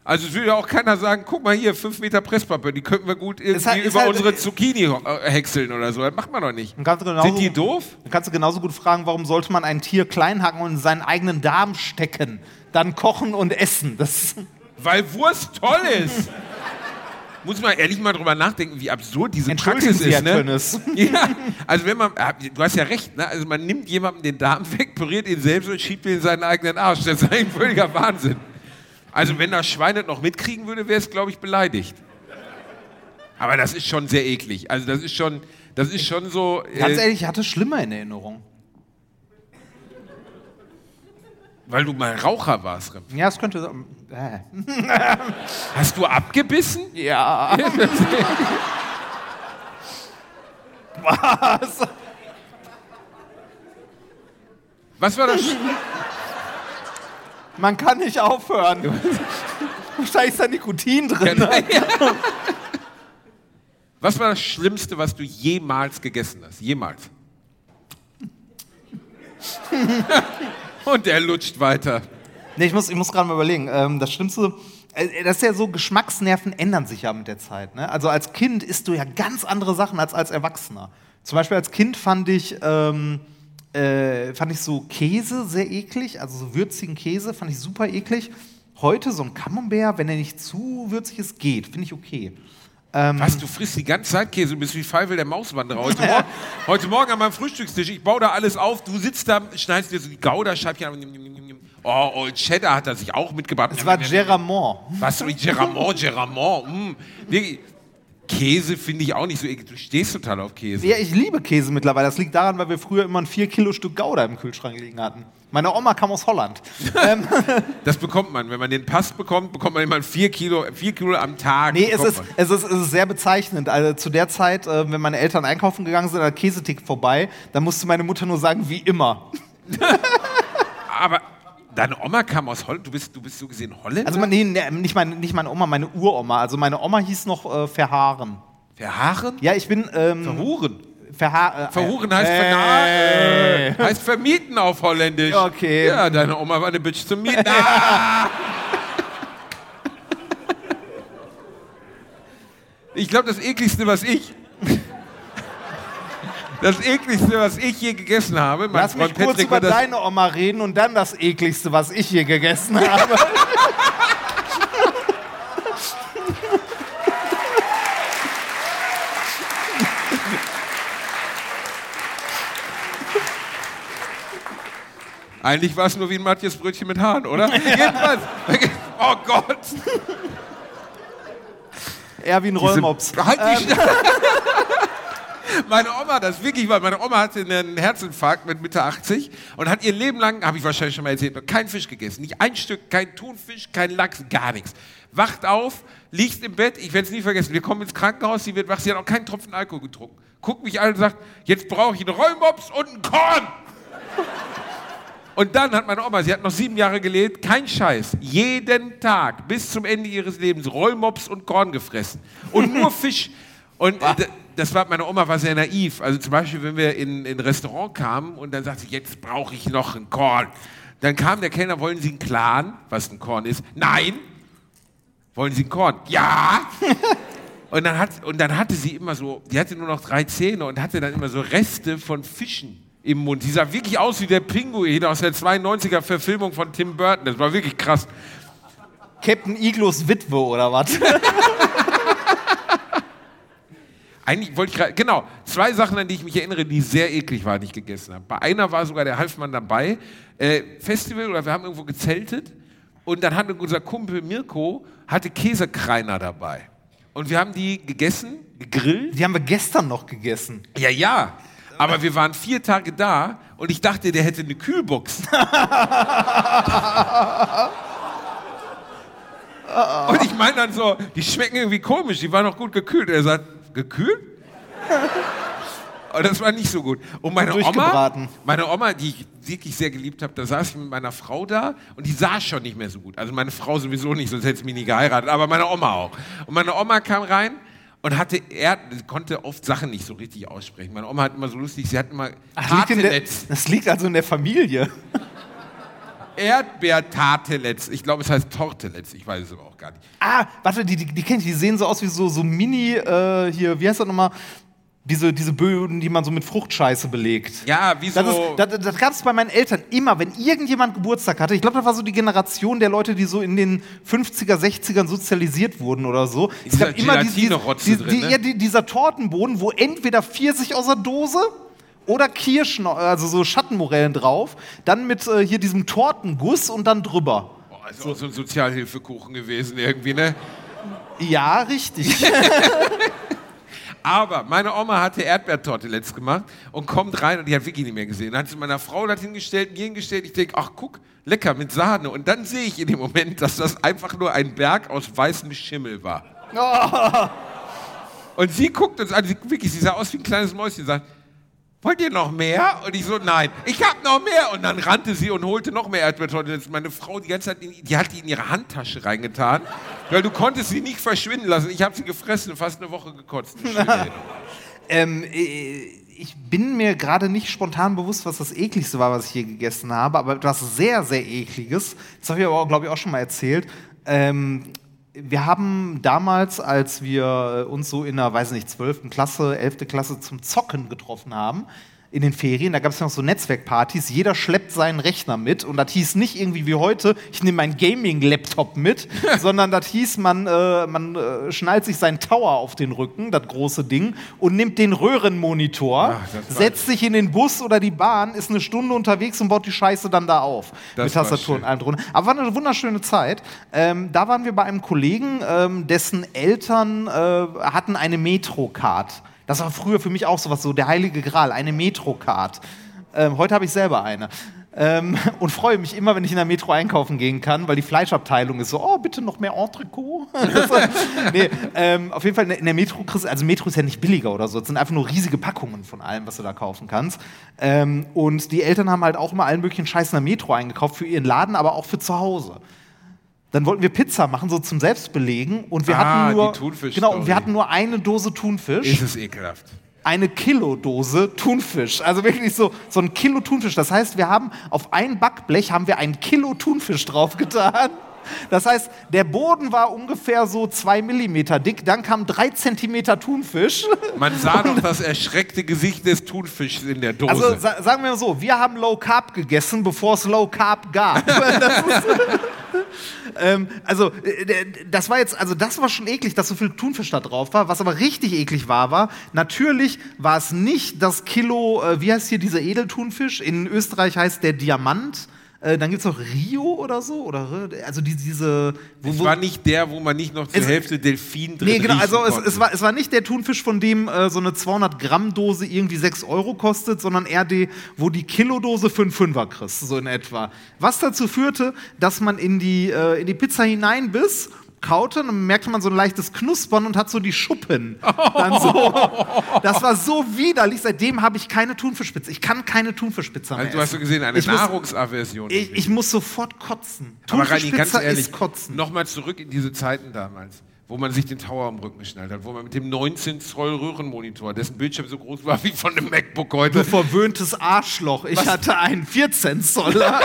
Also es würde ja auch keiner sagen, guck mal hier, 5 Meter Presspappe, die könnten wir gut irgendwie halt- über halt- unsere Zucchini äh, häckseln oder so. Das macht man doch nicht. Genauso, Sind die doof? Dann kannst du genauso gut fragen, warum sollte man ein Tier klein hacken und in seinen eigenen Darm stecken, dann kochen und essen. Das, Weil Wurst toll ist. <laughs> Muss man ehrlich mal drüber nachdenken, wie absurd diese Praxis Sie, ist. Ne? <laughs> Ja, also wenn man, ah, du hast ja recht, ne? also man nimmt jemandem den Darm weg, püriert ihn selbst und schiebt ihn in seinen eigenen Arsch. Das ist ein völliger Wahnsinn. Also wenn das Schwein das noch mitkriegen würde, wäre es, glaube ich, beleidigt. Aber das ist schon sehr eklig. Also das ist schon, das ist schon so. ganz Äh, ehrlich, ich hatte schlimmer in Erinnerung. weil du mal Raucher warst. Rem. Ja, es könnte. so- Äh. <laughs> Hast du abgebissen? Ja. <laughs> Was? Was war das? Man kann nicht aufhören. <laughs> Wahrscheinlich ist da Nikotin drin. Was war das Schlimmste, was du jemals gegessen hast? Jemals. <laughs> Und er lutscht weiter. Nee, ich muss, ich muss gerade mal überlegen. Ähm, das Schlimmste, äh, das ist ja so, Geschmacksnerven ändern sich ja mit der Zeit. Ne? Also als Kind isst du ja ganz andere Sachen als als Erwachsener. Zum Beispiel als Kind fand ich, ähm, äh, fand ich so Käse sehr eklig, also so würzigen Käse fand ich super eklig. Heute so ein Camembert, wenn er nicht zu würzig ist, geht, finde ich okay. Was, du frisst die ganze Zeit Käse, du bist wie Pfeifel der Mauswanderer. Heute, Morgen, <laughs> heute Morgen an meinem Frühstückstisch, ich baue da alles auf, du sitzt da, schneidest dir so die Gouda-Scheibchen ab. Oh, Old Cheddar hat er sich auch mitgebracht. Es war Geramont. Was, Geramont, Geramont. Mm. Käse finde ich auch nicht so eklig. Du stehst total auf Käse. Ja, ich liebe Käse mittlerweile. Das liegt daran, weil wir früher immer ein 4 Kilo Stück Gouda im Kühlschrank liegen hatten. Meine Oma kam aus Holland. <laughs> ähm, Das bekommt man. Wenn man den Pass bekommt, bekommt man immer 4 Kilo, vier Kilo am Tag. nee, es ist, es, ist, es ist sehr bezeichnend. Also zu der Zeit, äh, wenn meine Eltern einkaufen gegangen sind, der Käsetick vorbei, dann musste meine Mutter nur sagen, wie immer. <laughs> Aber deine Oma kam aus Holland. Du bist, du bist so gesehen Holländer? Also nee, nee, nicht, meine, nicht meine Oma, meine Uroma. Also meine Oma hieß noch äh, Verhaaren. Verhaaren? Ja, ich bin... Ähm, Verhuren. Verha äh, Verhuren heißt, äh, verna äh, heißt vermieten auf Holländisch. Okay. Ja, deine Oma war eine Bitch zum Mieten. Ah! <laughs> Ich glaube, das ekligste, was ich. Das ekligste, was ich je gegessen habe, mein Lass mich Freund kurz Patrick über deine Oma reden und dann das ekligste, was ich hier gegessen habe. <laughs> Eigentlich war es nur wie ein Matthias Brötchen mit Haaren, oder? Jedenfalls. Oh Gott. Eher wie ein Rollmops. Halt die Sta- <laughs> Meine Oma, das wirklich war, meine Oma hatte einen Herzinfarkt mit Mitte 80 und hat ihr Leben lang, habe ich wahrscheinlich schon mal erzählt, kein Fisch gegessen. Nicht ein Stück, kein Thunfisch, kein Lachs, gar nichts. Wacht auf, liegt im Bett, ich werde es nie vergessen, wir kommen ins Krankenhaus, sie wird wach, sie hat auch keinen Tropfen Alkohol getrunken. Guckt mich an und sagt, jetzt brauche ich einen Rollmops und einen Korn. Und dann hat meine Oma, sie hat noch sieben Jahre gelebt, kein Scheiß, jeden Tag bis zum Ende ihres Lebens Rollmops und Korn gefressen. Und nur <laughs> Fisch. Und äh, das war, meine Oma war sehr naiv. Also zum Beispiel, wenn wir in in ein Restaurant kamen und dann sagte sie, jetzt brauche ich noch ein Korn. Dann kam der Kellner, wollen Sie einen Clan, was ein Korn ist? Nein. Wollen Sie ein Korn? Ja. <laughs> Und dann, hat, und dann hatte sie immer so, die hatte nur noch drei Zähne und hatte dann immer so Reste von Fischen im Mund. Die sah wirklich aus wie der Pinguin aus der 92er Verfilmung von Tim Burton. Das war wirklich krass. Captain Iglos Witwe oder was? <laughs> Eigentlich wollte ich gerade, genau, zwei Sachen, an die ich mich erinnere, die sehr eklig waren, die ich gegessen habe. Bei einer war sogar der Halfmann dabei, äh, Festival oder wir haben irgendwo gezeltet und dann hatte unser Kumpel Mirko, hatte Käsekreiner dabei. Und wir haben die gegessen, gegrillt. Die haben wir gestern noch gegessen. Ja, ja. Aber wir waren vier Tage da und ich dachte, der hätte eine Kühlbox. <laughs> und ich meine dann so, die schmecken irgendwie komisch, die waren noch gut gekühlt. Er sagt, gekühlt? Und das war nicht so gut. Und meine Oma, meine Oma, die ich wirklich sehr geliebt habe, da saß ich mit meiner Frau da und die sah schon nicht mehr so gut. Also meine Frau sowieso nicht, sonst hätte sie mich nie geheiratet, aber meine Oma auch. Und meine Oma kam rein und hatte, er konnte oft Sachen nicht so richtig aussprechen. Meine Oma hat immer so lustig, sie hat immer Das liegt, der, das liegt also in der Familie. Erdbeer-Tartelets. Ich glaube, es heißt Tortelets, ich weiß es aber auch gar nicht. Ah, warte, die, die, die kenn ich, die sehen so aus wie so, so Mini, äh, hier, wie heißt das nochmal? Diese, diese Böden, die man so mit Fruchtscheiße belegt. Ja, wie so... Das, ist- das, das gab es bei meinen Eltern immer, wenn irgendjemand Geburtstag hatte. Ich glaube, das war so die Generation der Leute, die so in den 50er, 60ern sozialisiert wurden oder so. Es Dieser gab immer die- die- Gelatine-Rotze die, drin, die, ne? ja, die, dieser Tortenboden, wo entweder Pfirsich aus der Dose oder Kirschen, also so Schattenmorellen drauf, dann mit äh, hier diesem Tortenguss und dann drüber. Boah, ist auch so ein Sozialhilfekuchen gewesen irgendwie, ne? Ja, richtig. <laughs> Aber meine Oma hatte Erdbeertortelets gemacht und kommt rein und die hat wirklich nicht mehr gesehen. Dann hat sie meiner Frau das hingestellt, mir hingestellt. Ich denke, ach guck, lecker mit Sahne. Und dann sehe ich in dem Moment, dass das einfach nur ein Berg aus weißem Schimmel war. Und sie guckt uns an, sie, wirklich, sie sah aus wie ein kleines Mäuschen, sagt, wollt ihr noch mehr? Und ich so, nein, ich hab noch mehr. Und dann rannte sie und holte noch mehr Erdbeertortillas. Meine Frau die ganze Zeit, in, die hat die in ihre Handtasche reingetan, weil du konntest sie nicht verschwinden lassen. Ich habe sie gefressen und fast eine Woche gekotzt. <laughs> Ähm, äh, ich bin mir gerade nicht spontan bewusst, was das ekligste war, was ich je gegessen habe, aber etwas sehr, sehr ekliges. Das habe ich aber, glaube ich, auch schon mal erzählt. Ähm, wir haben damals, als wir uns so in der, weiß nicht, 12. Klasse, 11. Klasse zum Zocken getroffen haben, in den Ferien, da gab es noch so Netzwerkpartys, jeder schleppt seinen Rechner mit und das hieß nicht irgendwie wie heute, ich nehme meinen Gaming-Laptop mit, <laughs> sondern das hieß, man, äh, man äh, schnallt sich seinen Tower auf den Rücken, das große Ding, und nimmt den Röhrenmonitor, Ach, setzt sich in den Bus oder die Bahn, ist eine Stunde unterwegs und baut die Scheiße dann da auf. Das mit Tastatur und allem drunter. Aber war eine wunderschöne Zeit. Ähm, da waren wir bei einem Kollegen, ähm, dessen Eltern äh, hatten eine Metrocard. Das war früher für mich auch sowas, so der heilige Gral, eine Metrocard. Ähm, heute habe ich selber eine. Ähm, <laughs> und freue mich immer, wenn ich in der Metro einkaufen gehen kann, weil die Fleischabteilung ist so, oh, bitte noch mehr Entrecot. <laughs> nee, ähm, auf jeden Fall in der Metro, also Metro ist ja nicht billiger oder so, es sind einfach nur riesige Packungen von allem, was du da kaufen kannst. Ähm, und die Eltern haben halt auch immer allen möglichen Scheiß in der Metro eingekauft, für ihren Laden, aber auch für zu Hause. Dann wollten wir Pizza machen, so zum Selbstbelegen. Und wir Ah, hatten nur, die Thunfisch-Story. genau, und wir hatten nur eine Dose Thunfisch Ist es ekelhaft. eine Kilodose Thunfisch. Also wirklich so, so ein Kilo Thunfisch. Das heißt, wir haben auf ein Backblech haben wir ein Kilo Thunfisch draufgetan. Das heißt, der Boden war ungefähr so zwei Millimeter dick, dann kam drei Zentimeter Thunfisch. Man sah doch <laughs> das erschreckte Gesicht des Thunfischs in der Dose. Also sa sagen wir mal so, wir haben Low Carb gegessen, bevor es Low Carb gab. <laughs> Das <laughs> ähm, also äh, das war jetzt, also das war schon eklig, dass so viel Thunfisch da drauf war. Was aber richtig eklig war, war natürlich war es nicht das Kilo, äh, wie heißt hier dieser Edelthunfisch? In Österreich heißt der Diamant. Äh, dann gibt es noch Rio oder so oder Rö- also die, diese. Wo, es war nicht der, wo man nicht noch zur Es- Hälfte Delfin drin Nee, genau, also es, es, war, es war nicht der Thunfisch, von dem äh, so eine 200 Gramm Dose irgendwie 6 Euro kostet, sondern eher die, wo die Kilodose für einen Fünfer kriegst, so in etwa. Was dazu führte, dass man in die, äh, in die Pizza hineinbiss, kaute, und dann merkte man so ein leichtes Knuspern und hat so die Schuppen. So. <laughs> Das war so widerlich. Seitdem habe ich keine Thunfischpizza. Ich kann keine Thunfischpizza mehr also, du hast so gesehen, eine ich muss, Nahrungsaversion. ich, ich muss sofort kotzen. Aber Reini, ganz Thunfischpizza ehrlich, ist kotzen. nochmal zurück in diese Zeiten damals, wo man sich den Tower am Rücken geschnallt hat, wo man mit dem 19 Zoll Röhrenmonitor, dessen Bildschirm so groß war wie von einem MacBook Du heute, verwöhntes Arschloch. Ich hatte einen 14 Zoller.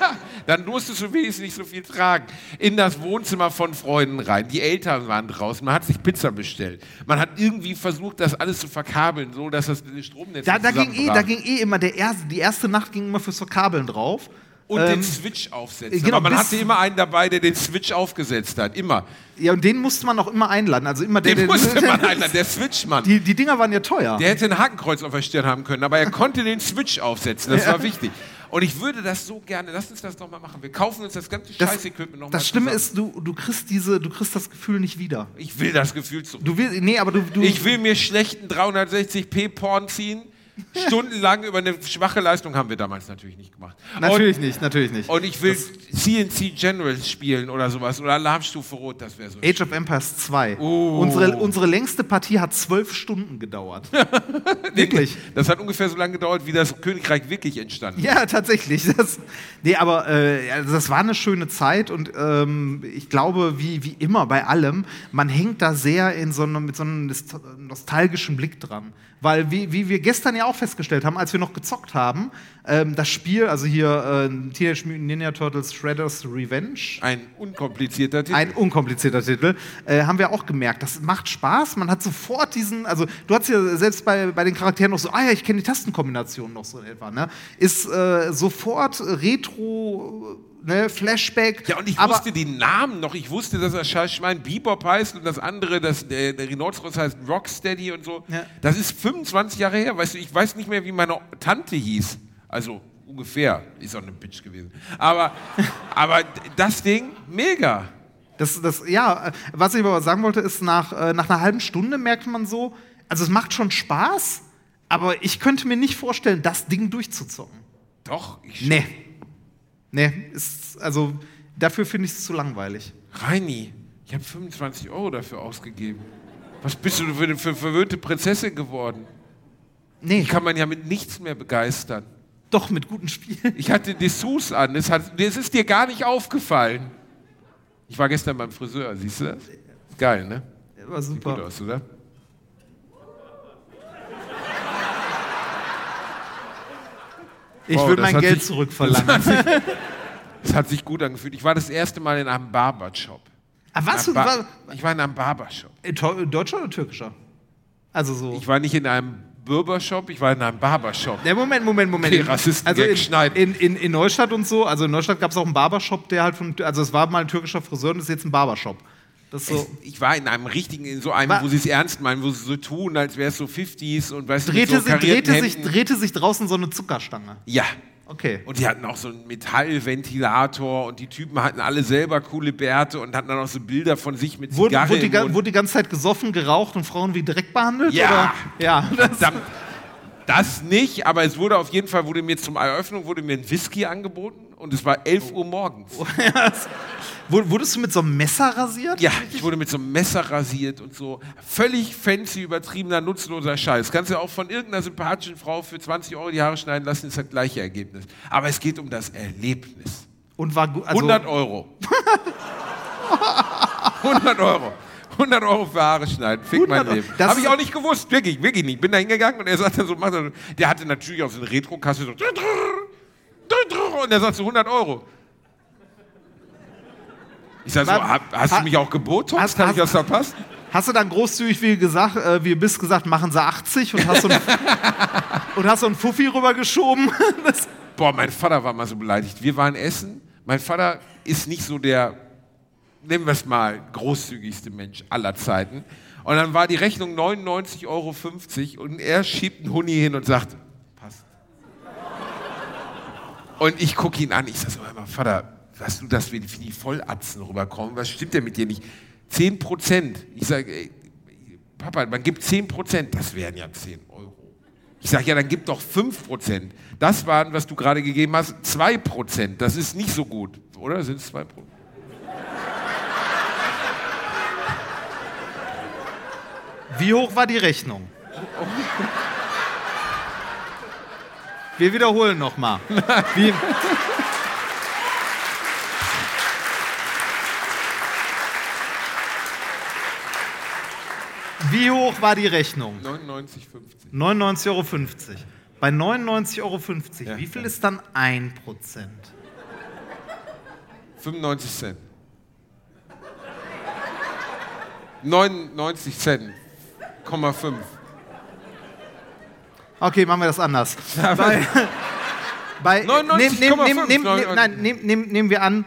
<laughs> dann musstest du wenigstens nicht so viel tragen. In das Wohnzimmer von Freunden rein. Die Eltern waren draußen. Man hat sich Pizza bestellt. Man hat irgendwie versucht, das alles zu verkabeln, so dass das Stromnetz Da, nicht da, ging eh, da ging eh immer der erste, die erste Nacht ging immer fürs Verkabeln drauf. Und Ähm, den Switch aufsetzen. genau, Aber man hatte immer einen dabei, der den Switch aufgesetzt hat. Immer. Ja, und den musste man auch immer einladen. Also immer der, Den der, musste <laughs> man einladen. Der Switchmann. Die, die Dinger waren ja teuer. Der hätte ein Hakenkreuz auf der Stirn haben können, aber er konnte den Switch aufsetzen. Das war wichtig. Und ich würde das so gerne, lass uns das doch mal machen. Wir kaufen uns das ganze Scheiß-Equipment nochmal das Schlimme ist, du, du kriegst diese, du kriegst das Gefühl nicht wieder. ich will das Gefühl zurück. Du willst, nee, aber du, du Ich will mir schlechten 360p Porn ziehen. Stundenlang über eine schwache Leistung haben wir damals natürlich nicht gemacht. natürlich nicht, natürlich nicht. Und, und ich will CNC Generals spielen oder sowas oder Alarmstufe Rot, das wäre so. Age of Empires 2. Oh. Unsere, unsere längste Partie hat zwölf Stunden gedauert. <laughs> Wirklich. Das hat ungefähr so lange gedauert, wie das Königreich wirklich entstanden ist. Ja, tatsächlich. Das, nee, aber äh, also das war eine schöne Zeit und ähm, ich glaube, wie, wie immer bei allem, man hängt da sehr in so einem, mit so einem nost- nostalgischen Blick dran. Weil, wie, wie wir gestern ja auch festgestellt haben, als wir noch gezockt haben, ähm, das Spiel, also hier äh, Teenage Mutant Ninja Turtles Shredder's Revenge, Ein unkomplizierter Titel. ein unkomplizierter Titel, äh, haben wir auch gemerkt. Das macht Spaß. Man hat sofort diesen, also du hast ja selbst bei, bei den Charakteren noch so, ah ja, ich kenne die Tastenkombinationen noch so in etwa, ne? Ist äh, sofort Retro, ne, Flashback. Ja, und ich wusste die Namen noch. Ich wusste, dass das Scheißschwein Bebop heißt und das andere, das, der, der Rhinoceros heißt Rocksteady und so. Ja. Das ist 25 Jahre her. Weißt du, ich weiß nicht mehr, wie meine Tante hieß. Also ungefähr. Ist auch eine Bitch gewesen. Aber, <laughs> aber das Ding, mega. Das, das, ja, was ich aber sagen wollte, ist, nach, äh, nach einer halben Stunde merkt man so, also es macht schon Spaß, aber ich könnte mir nicht vorstellen, das Ding durchzuzocken. Doch, ich Nee. Nee, ist, also dafür finde ich es zu langweilig. Reini, ich habe 25 Euro dafür ausgegeben. Was bist du für eine verwöhnte Prinzessin geworden? Nee, Die kann man ja mit nichts mehr begeistern. doch mit guten Spielen. Ich hatte Dessous an. Es, hat, es ist dir gar nicht aufgefallen. Ich war gestern beim Friseur, siehst du das? Geil, ne? War Sieht gut super. aus, oder? Ich Wow, würde das mein hat Geld sich- zurückverlangen. Es hat sich gut angefühlt. Ich war das erste Mal in einem Barbershop. Ah, was? In War, einem Ba- ich war in einem Barbershop. äh, to- Deutscher oder türkischer? Also so. Ich war nicht in einem Barbershop, ich war in einem Barbershop. Ja, Moment, Moment, Moment. Okay, Rassisten-Gag also in, schneiden. in, in, in Neustadt und so, also in Neustadt gab es auch einen Barbershop, der halt von, also es war mal ein türkischer Friseur und das ist jetzt ein Barbershop. So. Ich war in einem richtigen, in so einem, wo sie es ernst meinen, wo sie so tun, als wäre es so 50s und weißt Drehte, so sich, drehte, sich, drehte sich draußen so eine Zuckerstange. Ja. Okay. Und die hatten auch so einen Metallventilator und die Typen hatten alle selber coole Bärte und hatten dann auch so Bilder von sich mit Wurde, Zigarre wurde, die, wurde die ganze Zeit gesoffen, geraucht und Frauen wie direkt behandelt? Ja. Oder? Ja. Das. Das nicht, aber es wurde auf jeden Fall, wurde mir zum Eröffnung wurde mir ein Whisky angeboten und es war 11 Uhr morgens. <laughs> Wur- Wurdest du mit so einem Messer rasiert? Ja, ich wurde mit so einem Messer rasiert und so. Völlig fancy, übertriebener, nutzloser Scheiß. Kannst du auch von irgendeiner sympathischen Frau für 20 Euro die Haare schneiden lassen, ist das gleiche Ergebnis. Aber es geht um das Erlebnis. Und war gut. Also, 100 Euro. <laughs> 100 Euro. 100 Euro für Haare schneiden. Fick 100 mein. Leben. Das Habe ich auch nicht gewusst. Wirklich, wirklich nicht. Bin da hingegangen und er sagte so. Der hatte natürlich auch so eine Retro-Kasse so. Und er sagt so 100 Euro. Ich sag so, hast ha- du mich auch gebotoxt? hast- Habe ich was hast- verpasst? Hast du dann großzügig wie gesagt, äh, wie bist gesagt, machen sie 80 und hast so ein, <laughs> und hast so einen Fuffi rübergeschoben? <laughs> Das, Boah, mein Vater war mal so beleidigt. Wir waren essen. Mein Vater ist nicht so der, nennen wir es mal, großzügigste Mensch aller Zeiten. Und dann war die Rechnung 99,50 Euro und er schiebt einen Huni hin und sagt. Und ich gucke ihn an, ich sage mal, Vater, weißt du, dass wir für die Vollatzen rüberkommen? Was stimmt denn mit dir nicht? 10 Prozent. Ich sage, Papa, man gibt 10 Prozent, das wären ja 10 Euro. Ich sage, ja, dann gib doch 5 Prozent. Das waren, was du gerade gegeben hast, 2 Prozent. Das ist nicht so gut, oder? Sind es 2 Prozent? wie hoch war die Rechnung? <laughs> Wir wiederholen nochmal. <laughs> Wie, wie hoch war die Rechnung? 99,50. 99,50 Euro. Bei 99,50 Euro, Ja, wie viel ja. ist dann 1%? 95 Cent. 99 Cent. 0,5. Okay, machen wir das anders. bei, bei, 99,5, nehm, nehm, nehm, nehm, 99. nein, nehm, nehm, nehmen wir an,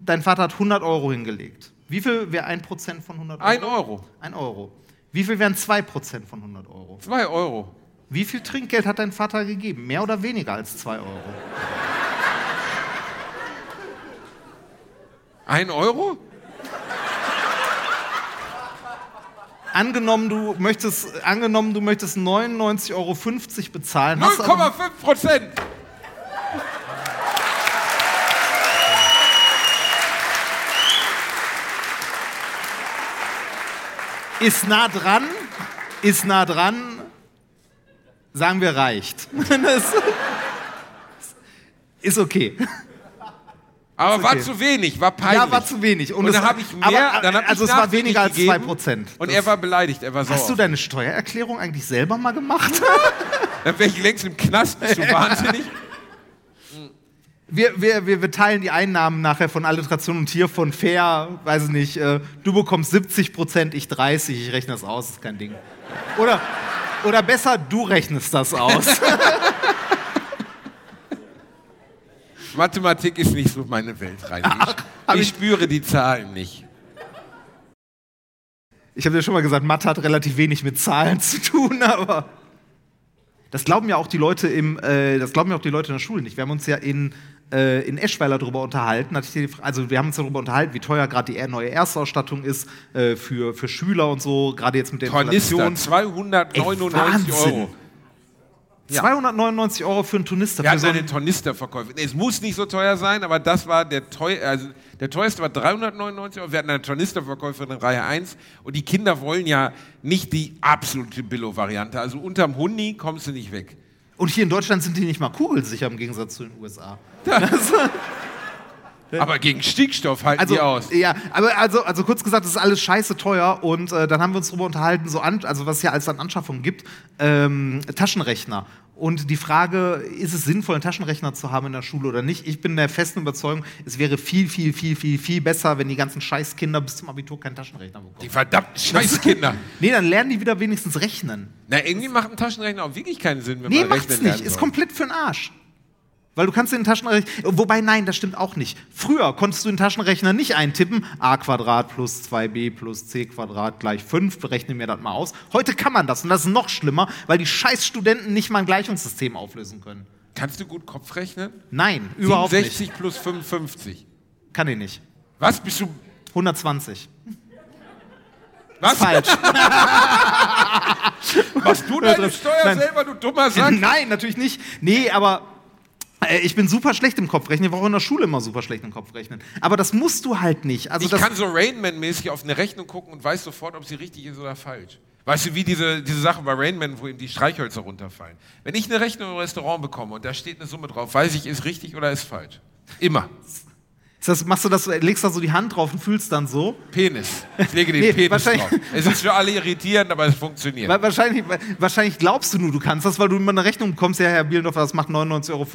dein Vater hat 100 Euro hingelegt. Wie viel wäre 1% von 100 Euro? 1 Euro. 1 Euro. Wie viel wären 2% von 100 Euro? 2 Euro. Wie viel Trinkgeld hat dein Vater gegeben? Mehr oder weniger als 2 Euro? 1 Euro? Angenommen, du möchtest, angenommen, du möchtest 99,50 Euro bezahlen. hast aber- 0,5 Prozent. Ist nah dran, ist nah dran, sagen wir reicht. <laughs> Ist okay. Aber war okay. zu wenig, war peinlich. Ja, war zu wenig. Und, es- dann habe ich mehr, aber, dann hab also ich es war weniger als gegeben 2%. Und Das- er war beleidigt, er war sauer. Hast du deine Steuererklärung eigentlich selber mal gemacht? <laughs> Dann wäre ich längst im Knast, bist du wahnsinnig? Wir, wir, wir, wir teilen die Einnahmen nachher von Alliteration und hier von fair, weiß ich nicht, äh, du bekommst 70 Prozent, ich 30, ich rechne das aus, ist kein Ding. Oder, oder besser, du rechnest das aus. <laughs> Mathematik ist nicht so meine Welt rein. Ich, ich- spüre die Zahlen nicht. Ich habe dir schon mal gesagt, Mathe hat relativ wenig mit Zahlen zu tun, <laughs> aber das glauben ja auch die Leute im, äh, das glauben ja auch die Leute in der Schule nicht. Wir haben uns ja in, äh, in Eschweiler darüber unterhalten. Also wir haben uns darüber unterhalten, wie teuer gerade die neue Erstausstattung ist äh, für, für Schüler und so, gerade jetzt mit der Tornister, Inflation. 299 Wahnsinn. Euro. Ja. 299 Euro für einen Tornister. Wir Für hatten so eine einen, Tornisterverkäufe. Nee, es muss nicht so teuer sein, aber das war der teuer, also der teuerste war 399 Euro. Wir hatten eine Tornisterverkäuferin in Reihe 1 und die Kinder wollen ja nicht die absolute Billo-Variante. Also unterm Hundi kommst du nicht weg. und hier in Deutschland sind die nicht mal kugelsicher im Gegensatz zu den USA. <laughs> Aber gegen Stickstoff halten Also, die aus. ja, aber also, also kurz gesagt, das ist alles scheiße teuer und äh, dann haben wir uns darüber unterhalten, so an, also was es ja alles an Anschaffungen gibt, ähm, Taschenrechner. Und die Frage, ist es sinnvoll, einen Taschenrechner zu haben in der Schule oder nicht? Ich bin der festen Überzeugung, es wäre viel, viel, viel, viel, viel besser, wenn die ganzen Scheißkinder bis zum Abitur keinen Taschenrechner bekommen. Die verdammten Scheißkinder. <laughs> Nee, dann lernen die wieder wenigstens rechnen. Na, irgendwie macht ein Taschenrechner auch wirklich keinen Sinn, wenn Nee, man macht's rechnen nicht. lernen Ist soll. komplett für den Arsch. Weil du kannst den Taschenrechner. Wobei, nein, das stimmt auch nicht. Früher konntest du den Taschenrechner nicht eintippen, a Quadrat plus 2b plus c Quadrat gleich 5, berechne mir das mal aus. Heute kann man das und das ist noch schlimmer, weil die scheiß Studenten nicht mal ein Gleichungssystem auflösen können. Kannst du gut Kopf rechnen? Nein, überhaupt 67 plus 55. nicht. Kann ich nicht. Was bist du? 120. Was? Falsch. <laughs> Machst du deine Steuer Nein. selber, du dummer Sack? <laughs> Nein, natürlich nicht. Nee, aber ich bin super schlecht im Kopfrechnen. Ich war auch in der Schule immer super schlecht im Kopfrechnen. Aber das musst du halt nicht. Also Ich kann so Rainman-mäßig auf eine Rechnung gucken und weiß sofort, ob sie richtig ist oder falsch. Weißt du, wie diese, diese Sache bei Rainman, wo ihm die Streichhölzer runterfallen. Wenn ich eine Rechnung im Restaurant bekomme und da steht eine Summe drauf, weiß ich, ist richtig oder ist falsch. Immer. Das, machst du das, legst da so die Hand drauf und fühlst dann so. Penis. Ich lege den Nee, Penis drauf. Es ist für alle irritierend, aber es funktioniert. Wa- Wahrscheinlich, wa- wahrscheinlich glaubst du nur, du kannst das, weil du immer eine Rechnung bekommst, ja, Herr Bielendorfer, das macht 99,50 Euro.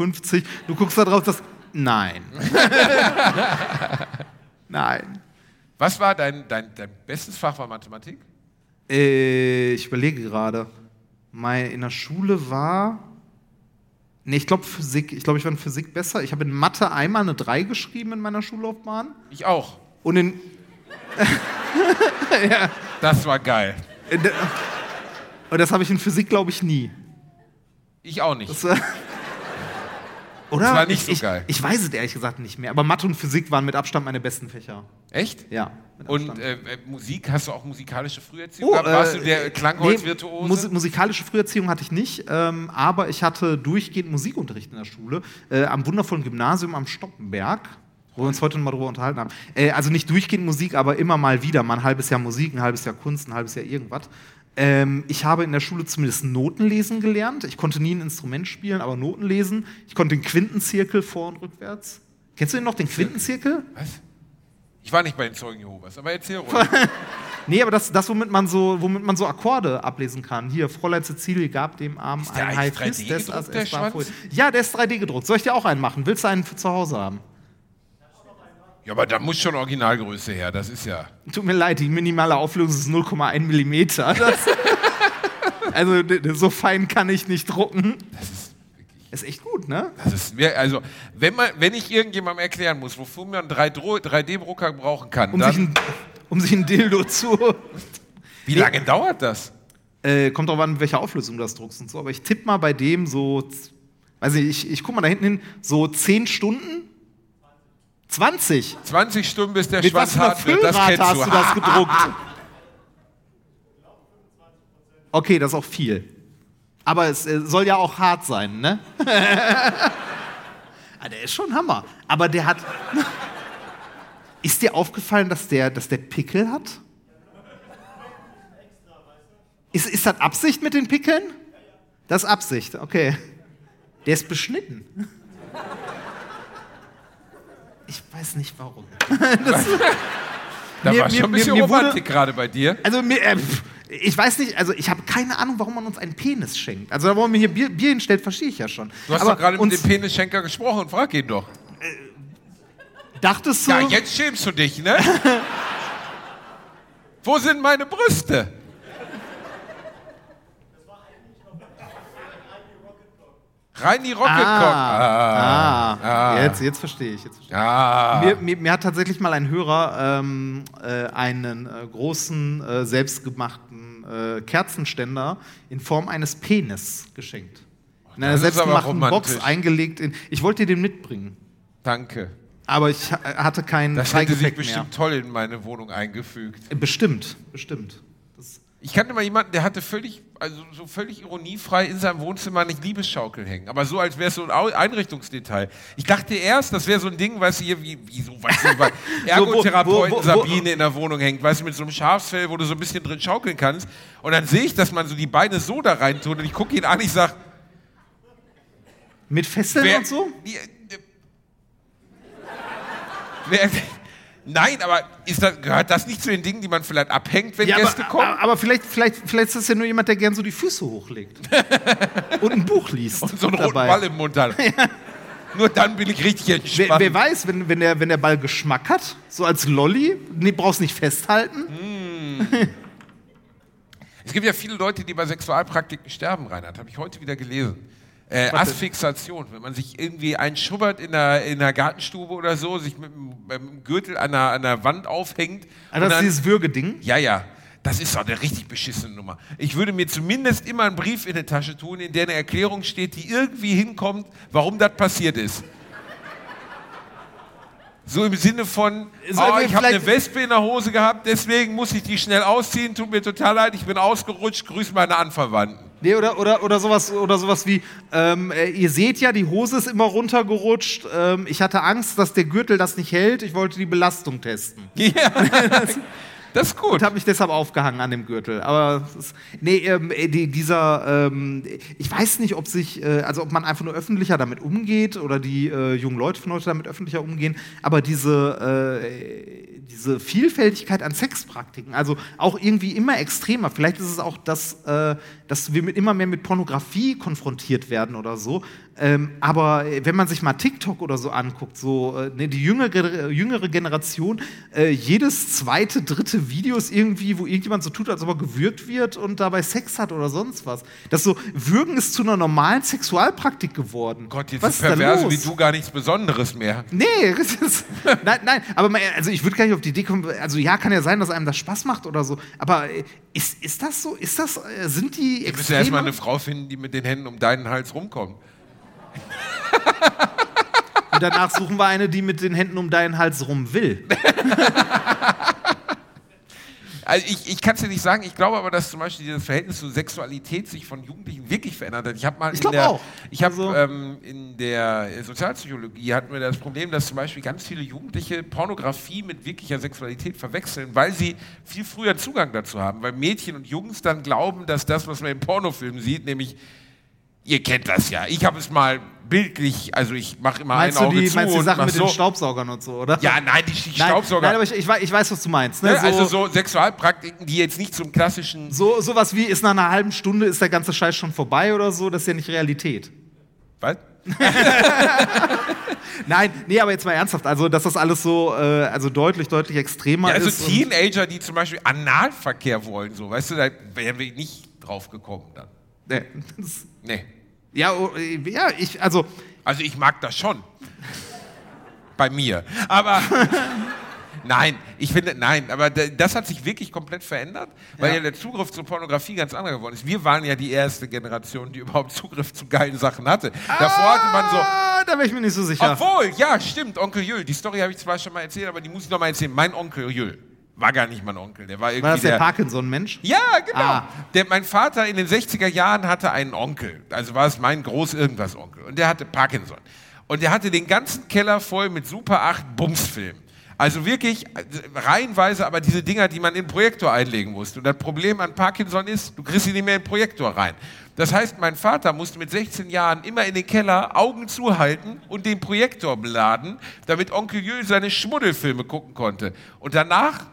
Du guckst da drauf, das. Nein. <laughs> Nein. Was war dein, dein, dein bestes Fach war Mathematik? Äh, ich überlege gerade. Mein, in der Schule war. Nee, ich glaube Physik. Ich glaube, ich war in Physik besser. Ich habe in Mathe einmal eine 3 geschrieben in meiner Schullaufbahn. Ich auch. Und in. <laughs> Das war geil. und das habe ich in Physik, glaube ich, nie. Ich auch nicht. Das oder? Das war nicht so ich, geil. Ich, ich weiß es ehrlich gesagt nicht mehr. Aber Mathe und Physik waren mit Abstand meine besten Fächer. Echt? Ja. Und äh, äh, Musik, hast du auch musikalische Früherziehung gehabt? Warst du der Klangholzvirtuose? Oh, äh, Nee, Musi musikalische Früherziehung hatte ich nicht, ähm, aber ich hatte durchgehend Musikunterricht in der Schule äh, am wundervollen Gymnasium am Stoppenberg, wo wir uns heute noch mal drüber unterhalten haben. Äh, also nicht durchgehend Musik, aber immer mal wieder, mal ein halbes Jahr Musik, ein halbes Jahr Kunst, ein halbes Jahr irgendwas. Ähm, ich habe in der Schule zumindest Noten lesen gelernt. Ich konnte nie ein Instrument spielen, aber Noten lesen. Ich konnte den Quintenzirkel vor und rückwärts. Kennst du den noch, den Quintenzirkel? Was? Ich war nicht bei den Zeugen Jehovas, aber erzähl ruhig. <laughs> Nee, aber das, das womit, man so, womit man so Akkorde ablesen kann. Hier, Fräulein Cecilie gab dem Arm der ein eigentlich High 3D des gedruckt, as der es war Schwanz? voll. Ja, der ist 3D gedruckt. Soll ich dir auch einen machen? Willst du einen für zu Hause haben? Ja, aber da muss schon Originalgröße her, das ist ja... Tut mir leid, die minimale Auflösung ist 0,1 Millimeter. <laughs> Das, also so fein kann ich nicht drucken. Das ist Ist echt gut, ne? Das ist mir, also, wenn, man, wenn ich irgendjemandem erklären muss, wofür man einen 3D-Drucker brauchen kann, Um, sich dann, ein, um sich ein Dildo zu. wie lange dauert das? Äh, kommt drauf an, welche Auflösung du das druckst und so. Aber ich tippe mal bei dem so. Weiß nicht, ich, ich guck mal da hinten hin, so 10 Stunden? 20? 20 Stunden, bis der Mit Schwanz hart wird, das kennst hast du. du das gedruckt? Okay, das ist auch viel. Aber es äh, soll ja auch hart sein, ne? <laughs> ah, der ist schon Hammer. Aber der hat. ist dir aufgefallen, dass der, dass der Pickel hat? Ist, ist das Absicht mit den Pickeln? Das ist Absicht, okay. Der ist beschnitten. Ich weiß nicht warum. <laughs> Da <laughs> Mir- war mir- schon ein bisschen mir- mir wurde- Romantik gerade bei dir. Also mir, äh, ich weiß nicht, also ich habe keine Ahnung, warum man uns einen Penis schenkt. Also warum man mir hier Bier, Bier hinstellt, verstehe ich ja schon. Du hast Aber doch gerade mit dem Penisschenker gesprochen, frag ihn doch. dachtest du, Ja, jetzt schämst du dich, ne? <laughs> Wo sind meine Brüste? Reini Rocket Cock. ah, ah. Jetzt, jetzt verstehe ich. Jetzt verstehe ich. Ah. Mir, mir, mir hat tatsächlich mal ein Hörer ähm, äh, einen äh, großen, äh, selbstgemachten äh, Kerzenständer in Form eines Penis geschenkt. In einer selbstgemachten Box eingelegt. In, ich wollte dir den mitbringen, Danke. aber ich ha- hatte keinen Das hätte sich Zeigeffekt mehr. bestimmt toll in meine Wohnung eingefügt. Äh, Bestimmt, bestimmt. Das, Ich kannte mal jemanden, der hatte völlig, also so völlig ironiefrei in seinem Wohnzimmer eine Liebesschaukel hängen. Aber so, als wäre es so ein Einrichtungsdetail. Ich dachte erst, das wäre so ein Ding, weißt du, hier, wie, wie so, weißt du, bei <laughs> <laughs> Ergotherapeuten wo- wo- wo- Sabine in der Wohnung hängt, weißt du, mit so einem Schafsfell, wo du so ein bisschen drin schaukeln kannst. Und dann sehe ich, dass man so die Beine so da rein tut und ich gucke ihn an, ich sage, mit Fesseln wer, und so? Die, äh, wer, Nein, aber ist das, gehört das nicht zu den Dingen, die man vielleicht abhängt, wenn Ja, Gäste aber, kommen? aber, vielleicht, vielleicht, vielleicht ist das ja nur jemand, der gern so die Füße hochlegt. <laughs> und ein Buch liest. Und so einen roten dabei. Ball im Mund hat. <laughs> Nur dann bin ich richtig Wer, entspannt. wer weiß, wenn, wenn, der, wenn der Ball Geschmack hat, so als Lolli, nee, brauchst nicht festhalten. Es gibt ja viele Leute, die bei Sexualpraktiken sterben, Reinhard. Habe ich heute wieder gelesen. Äh, Asphyxation, wenn man sich irgendwie einschubbert in der, in der Gartenstube oder so, sich mit dem, mit dem Gürtel an der, an der Wand aufhängt. Also das ist dann- dieses Würgeding. Ja, ja. Das ist doch eine richtig beschissene Nummer. Ich würde mir zumindest immer einen Brief in die Tasche tun, in der eine Erklärung steht, die irgendwie hinkommt, warum das passiert ist. So im Sinne von, So, oh, ich habe eine Wespe in der Hose gehabt, deswegen muss ich die schnell ausziehen, tut mir total leid, ich bin ausgerutscht, grüß meine Anverwandten. Nee, oder, oder, oder, sowas, oder sowas wie, ähm, äh, ihr seht ja, die Hose ist immer runtergerutscht. Ähm, ich hatte Angst, dass der Gürtel das nicht hält. Ich wollte die Belastung testen. <laughs> Ja, das ist gut. Und habe mich deshalb aufgehangen an dem Gürtel. Aber ist, nee, ähm, äh, die, dieser, ähm, ich weiß nicht, ob sich, äh, also ob man einfach nur öffentlicher damit umgeht oder die äh, jungen Leute von heute damit öffentlicher umgehen. Aber diese, äh, diese Vielfältigkeit an Sexpraktiken, also auch irgendwie immer extremer. Vielleicht ist es auch das, äh, dass wir mit, immer mehr mit Pornografie konfrontiert werden oder so. Ähm, aber äh, wenn man sich mal TikTok oder so anguckt, so äh, ne, die jüngere, jüngere Generation, äh, jedes zweite, dritte Video ist irgendwie, wo irgendjemand so tut, als ob er gewürgt wird und dabei Sex hat oder sonst was. Das so, Würgen ist zu einer normalen Sexualpraktik geworden. Gott, jetzt was sind Perverse wie du gar nichts Besonderes mehr. Nee, <laughs> ist, nein, nein, aber mal, also ich würde gar nicht auf die Idee kommen, also ja, kann ja sein, dass einem das Spaß macht oder so, aber äh, ist, ist das so, ist das, äh, sind die Du musst ja erstmal eine Frau finden, die mit den Händen um deinen Hals rumkommt. <laughs> Und danach suchen wir eine, die mit den Händen um deinen Hals rum will. <laughs> Also ich, ich kann es dir nicht sagen, ich glaube aber, dass zum Beispiel dieses Verhältnis zur Sexualität sich von Jugendlichen wirklich verändert hat. Ich habe mal Ich in der, auch. ich habe Also- ähm, in der Sozialpsychologie hatten wir das Problem, dass zum Beispiel ganz viele Jugendliche Pornografie mit wirklicher Sexualität verwechseln, weil sie viel früher Zugang dazu haben, weil Mädchen und Jungs dann glauben, dass das, was man in Pornofilmen sieht, nämlich Ihr kennt das ja. Ich habe es mal bildlich, also ich mache immer Meinst ein du Auge die, zu meinst die und Sachen mach mit so. den Staubsaugern und so, oder? Ja, nein, die, die nein, Staubsauger. Nein, aber ich, ich, ich weiß, was du meinst. Ne? ne? also so Sexualpraktiken, die jetzt nicht zum klassischen So, sowas wie, ist nach einer halben Stunde, ist der ganze Scheiß schon vorbei oder so, das ist ja nicht Realität. Was? <laughs> Nein, nee, aber jetzt mal ernsthaft, also dass das alles so, äh, also deutlich, deutlich extremer Ja, also ist. und- Teenager, die zum Beispiel Analverkehr wollen, so, weißt du, da wären wir nicht drauf gekommen dann. Nee, das, Nee. ja, oh, äh, ja, ich, also, Also ich mag das schon. Bei mir. Aber <laughs> nein, ich finde, nein, aber das hat sich wirklich komplett verändert, weil ja. Ja. der Zugriff zur Pornografie ganz anderer geworden ist. Wir waren ja die erste Generation, die überhaupt Zugriff zu geilen Sachen hatte. Davor hatte man so, ah, da wäre ich mir nicht so sicher. Obwohl, ja, stimmt, Onkel Jül. Die Story habe ich zwar schon mal erzählt, aber die muss ich noch mal erzählen. Mein Onkel Jül war gar nicht mein Onkel. Der war irgendwie War das der Parkinson-Mensch? Ja, genau. Ah. Der, mein Vater in den 60er Jahren hatte einen Onkel. Also war es mein Groß-Irgendwas-Onkel. Und der hatte Parkinson. Und der hatte den ganzen Keller voll mit Super 8 Bumsfilmen. Also wirklich äh, reihenweise, aber diese Dinger, die man in den Projektor einlegen musste. Und das Problem an Parkinson ist, du kriegst sie nicht mehr in den Projektor rein. Das heißt, mein Vater musste mit 16 Jahren immer in den Keller Augen zuhalten und den Projektor beladen, damit Onkel Jül seine Schmuddelfilme gucken konnte. Und danach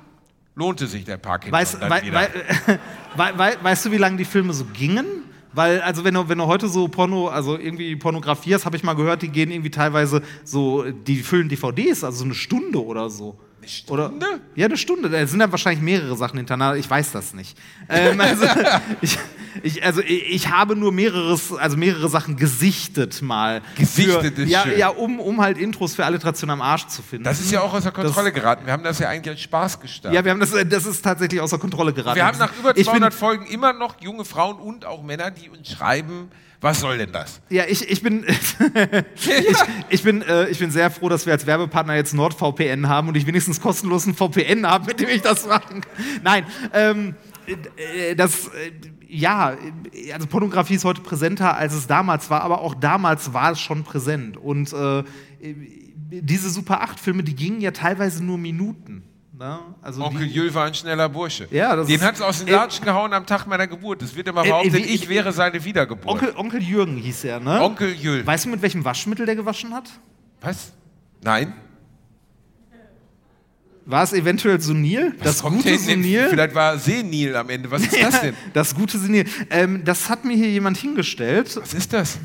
lohnte sich der Parkinson Weißt, dann wei, wei, <laughs> wei, wei, weißt du, wie lange die Filme so gingen? Weil, also wenn du, wenn du heute so Porno, also irgendwie Pornografie hast, habe ich mal gehört, die gehen irgendwie teilweise so, die füllen DVDs, also so eine Stunde oder so. Eine Stunde? Oder, ja, eine Stunde. Da sind dann wahrscheinlich mehrere Sachen hintereinander. Ich weiß das nicht. Ähm, also, <laughs> ich, ich, also ich, habe nur mehreres, also mehrere Sachen gesichtet mal. Gesichtet für, ist ja, schön. ja, um, um halt Intros für Alliteration am Arsch zu finden. Das ist ja auch außer Kontrolle geraten. Wir haben das ja eigentlich als Spaß gestartet. ja, wir haben das, das ist tatsächlich außer Kontrolle geraten. wir haben nach über Ich bin- 200 Folgen immer noch junge Frauen und auch Männer, die uns schreiben, was soll denn das? Ja, ich, ich bin, <laughs> ich, ich, bin, äh, ich bin sehr froh, dass wir als Werbepartner jetzt NordVPN haben und ich wenigstens kostenlos einen VPN habe, mit dem ich das machen kann. Nein, ähm, äh, das, äh, ja, also Pornografie ist heute präsenter, als es damals war, aber auch damals war es schon präsent. Und äh, diese Super 8-Filme, die gingen ja teilweise nur Minuten. Ne? Also Onkel Jül war ein schneller Bursche. Ja, das Den hat es aus den Latschen gehauen am Tag meiner Geburt. Es wird immer behauptet, wie- ich wäre seine Wiedergeburt. Onkel, Onkel Jürgen hieß er, ne? Onkel Jül. Weißt du, mit welchem Waschmittel der gewaschen hat? Was? Nein? War es eventuell Sunil? Das Kommt gute Sunil? Vielleicht war Senil am Ende. Was ist das denn? Das gute Sunil. Ähm, das hat mir hier jemand hingestellt. Was ist das?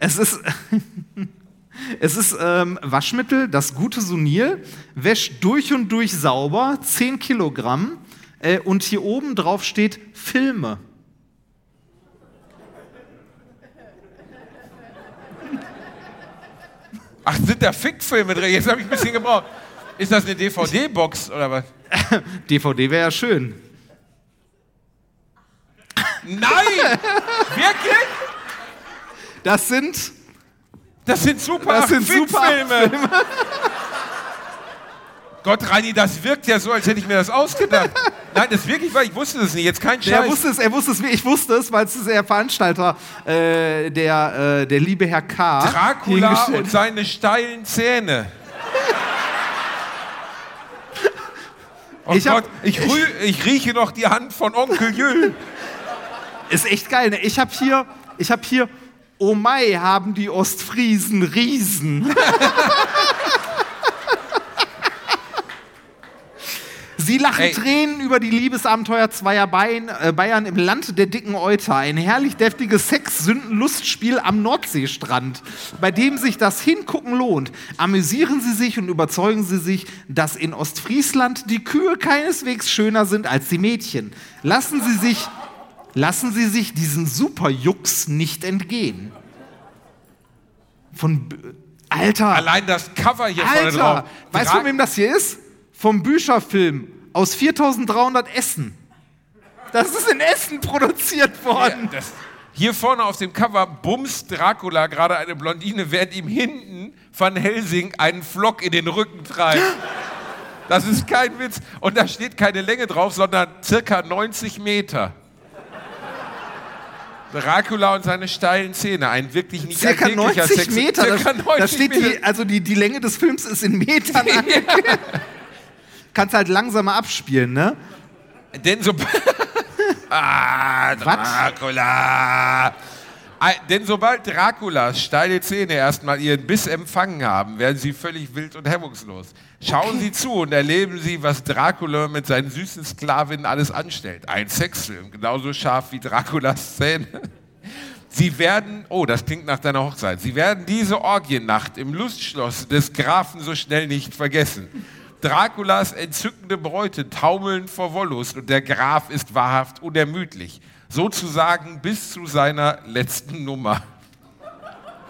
Es ist, es ist ähm, Waschmittel, das gute Sunil, wäscht durch und durch sauber, 10 Kilogramm. Äh, und hier oben drauf steht Filme. Ach, sind da Fickfilme drin? Jetzt habe ich ein bisschen gebraucht. Ist das eine DVD-Box oder was? <laughs> DVD wäre ja schön. Nein! <laughs> Wirklich? Das sind Das sind super Das sind super Fickfilme. <laughs> Gott, Reini, das wirkt ja so, als hätte ich mir das ausgedacht. Nein, das wirklich war, ich wusste das nicht. Jetzt kein Scheiß. Er wusste es, er wusste es, ich wusste es, weil es ist der Veranstalter, äh, der, äh, der liebe Herr K. Dracula und seine steilen Zähne. Oh Ich hab- Gott, ich, rüh, ich rieche noch die Hand von Onkel Jül. Ist echt geil. Ne? Ich habe hier, ich habe hier, oh Mai, haben die Ostfriesen Riesen. <laughs> Sie lachen Ey. Tränen über die Liebesabenteuer zweier Bayern, äh, Bayern im Land der dicken Euter. Ein herrlich deftiges Sex-Sünden-Lustspiel am Nordseestrand, bei dem sich das Hingucken lohnt. Amüsieren Sie sich und überzeugen Sie sich, dass in Ostfriesland die Kühe keineswegs schöner sind als die Mädchen. Lassen Sie sich, lassen Sie sich diesen Superjux nicht entgehen. Von Alter, Allein das Cover hier vorne Alter, drauf. weißt du, wem das hier ist? Vom Bücherfilm aus 4300 Essen. Das ist in Essen produziert Ja, worden. das, hier vorne auf dem Cover bumst Dracula gerade eine Blondine, während ihm hinten Van Helsing einen Flock in den Rücken treibt. Das ist kein Witz. Und da steht keine Länge drauf, sondern circa 90 Meter. Dracula und seine steilen Zähne. Ein wirklich nicht Circa alltäglicher 90 Sex- Meter. Circa da, 90 da steht Meter. die, also die, die Länge des Films ist in Metern <laughs> angegeben. Kannst halt langsamer abspielen, ne? Denn so. <laughs> ah, Dracula! Denn sobald Draculas steile Zähne erstmal ihren Biss empfangen haben, werden sie völlig wild und hemmungslos. Schauen Sie zu und erleben Sie, was Dracula mit seinen süßen Sklavinnen alles anstellt. Ein Sexfilm, genauso scharf wie Draculas Zähne. <laughs> Sie werden, oh, das klingt nach deiner Hochzeit, Sie werden diese Orgiennacht im Lustschloss des Grafen so schnell nicht vergessen. Draculas entzückende Bräute taumeln vor Wollust und der Graf ist wahrhaft unermüdlich. Sozusagen bis zu seiner letzten Nummer.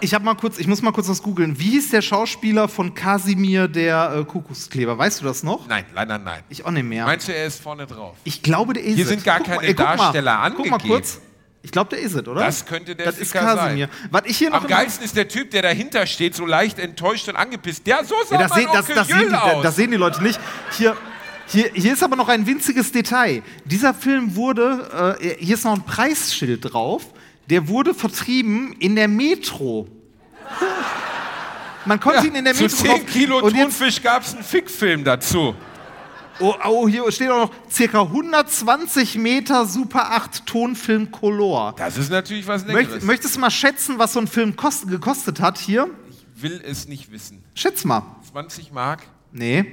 Ich habe mal kurz, ich muss mal kurz was googeln. Wie hieß der Schauspieler von Kasimir der äh, Kuckuckskleber? Weißt du das noch? Nein, leider nein. Ich auch nicht mehr. Meinst du, er ist vorne drauf? Ich glaube, der ist Hier es. sind gar Guck keine mal, ey, guck mal. Darsteller Guck mal angegeben. kurz. Ich glaube, der ist es, oder? Das könnte der Das ist Kasimir. sein. Was ich hier noch Am geilsten ist der Typ, der dahinter steht, so leicht enttäuscht und angepisst. Der, so sah Ja, das, sehen, das, Onkel das, sehen die, aus. das sehen die Leute nicht. Hier, hier, hier ist aber noch ein winziges Detail. Dieser Film wurde, äh, hier ist noch ein Preisschild drauf, der wurde vertrieben in der Metro. Man konnte ihn in der Zu Metro 10 kaufen. Kilo Und Thunfisch gab es einen Fickfilm dazu. oh, oh, hier steht auch noch circa 120 Meter Super 8 Tonfilm Color. Das ist natürlich was Möcht, Leckeres. möchtest du mal schätzen, was so ein Film kost, gekostet hat hier? Ich will es nicht wissen. Schätz mal. 20 Mark? Nee.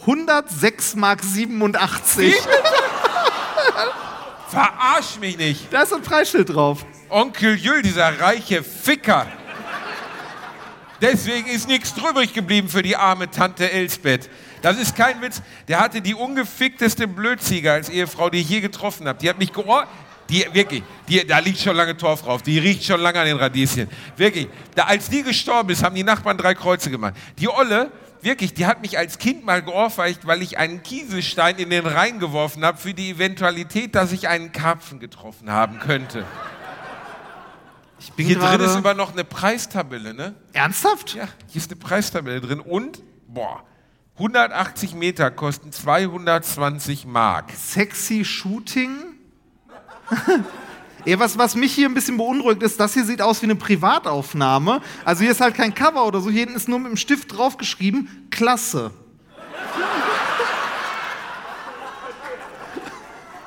106 Mark 87. <laughs> Verarsch mich nicht. Da ist ein Preisschild drauf. Onkel Jül, dieser reiche Ficker. Deswegen ist nichts drübrig geblieben für die arme Tante Elsbeth. Das ist kein Witz. Der hatte die ungefickteste Blödziege als Ehefrau, die ich je getroffen habe. Die hat mich geohr... Die, wirklich, die, da liegt schon lange Torf drauf. Die riecht schon lange an den Radieschen. Wirklich. Da, als die gestorben ist, haben die Nachbarn drei Kreuze gemacht. Die Olle, wirklich, die hat mich als Kind mal geohrfeicht, weil ich einen Kieselstein in den Rhein geworfen habe für die Eventualität, dass ich einen Karpfen getroffen haben könnte. Ich bin Hier drin ist immer noch eine Preistabelle, ne? Ernsthaft? Ja, hier ist eine Preistabelle drin und, boah, 180 Meter kosten 220 Mark. Sexy Shooting? <laughs> Ja, was, was mich hier ein bisschen beunruhigt ist, das hier sieht aus wie eine Privataufnahme. Also hier ist halt kein Cover oder so, hier hinten ist nur mit dem Stift draufgeschrieben, klasse.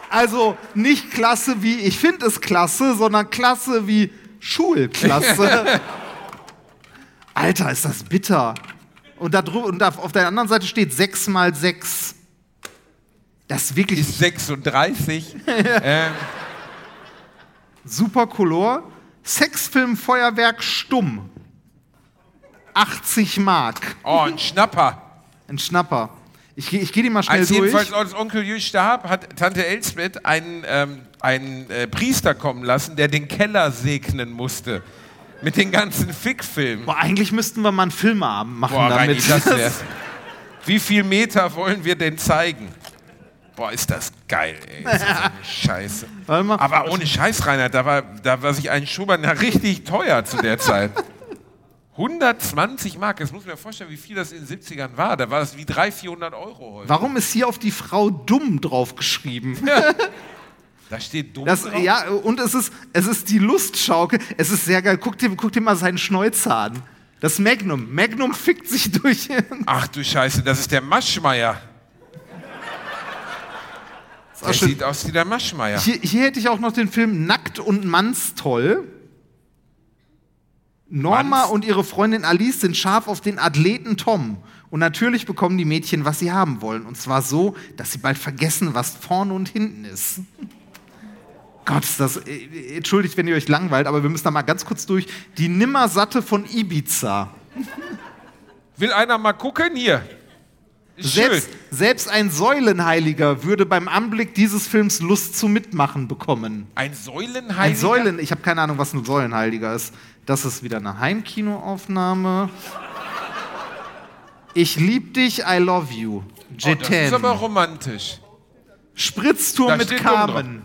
Also nicht klasse wie ich finde es klasse, sondern klasse wie Schulklasse. <laughs> Alter, ist das bitter. Und, da drü- und auf der anderen Seite steht 6 mal 6. Das ist wirklich Ist 36. <laughs> ähm, super Color. Sexfilm Feuerwerk stumm. 80 Mark. oh, ein Schnapper. Ein Schnapper. Ich, ich gehe die mal schnell Als durch. jedenfalls als Onkel Jü starb, hat Tante Elsbeth einen, ähm, einen äh, Priester kommen lassen, der den Keller segnen musste. Mit den ganzen Fickfilmen. Boah, eigentlich müssten wir mal einen Filmeabend machen Boah, Reini, damit. das wär's. <laughs> Wie viel Meter wollen wir denn zeigen? Boah, ist das geil, ey. Ist das eine <laughs> Scheiße. Warte mal. Aber ohne Scheiß, Reinhard, da war, da war sich ein Schuber na, richtig teuer zu der Zeit. <laughs> 120 Mark, jetzt muss ich mir vorstellen, wie viel das in den 70ern war. Da war das wie 300, 400 Euro heute. Warum ist hier auf die Frau dumm draufgeschrieben? <laughs> Da steht dumm Das, drauf. ja, und es ist, es ist die Lustschaukel. Es ist sehr geil. Guck dir, guck dir mal seinen Schnäuzer an. Das Magnum. Magnum fickt sich durch. Ach du Scheiße, das ist der Maschmeier. Auch Der schön. sieht aus wie der Maschmeier. Hier, hier hätte ich auch noch den Film Nackt und Mannstoll. Norma Manns- und ihre Freundin Alice sind scharf auf den Athleten Tom. Und natürlich bekommen die Mädchen, was sie haben wollen. Und zwar so, dass sie bald vergessen, was vorne und hinten ist. <laughs> Gott, das. äh, Entschuldigt, wenn ihr euch langweilt, aber wir müssen da mal ganz kurz durch. Die Nimmersatte von Ibiza. Will einer mal gucken? Hier. Selbst, selbst ein Säulenheiliger würde beim Anblick dieses Films Lust zum Mitmachen bekommen. Ein Säulenheiliger? Ein Säulen, ich habe keine Ahnung, was ein Säulenheiliger ist. Das ist wieder eine Heimkinoaufnahme. Ich lieb dich, I love you. Oh, das ist aber romantisch. Spritztour Da mit. Carmen.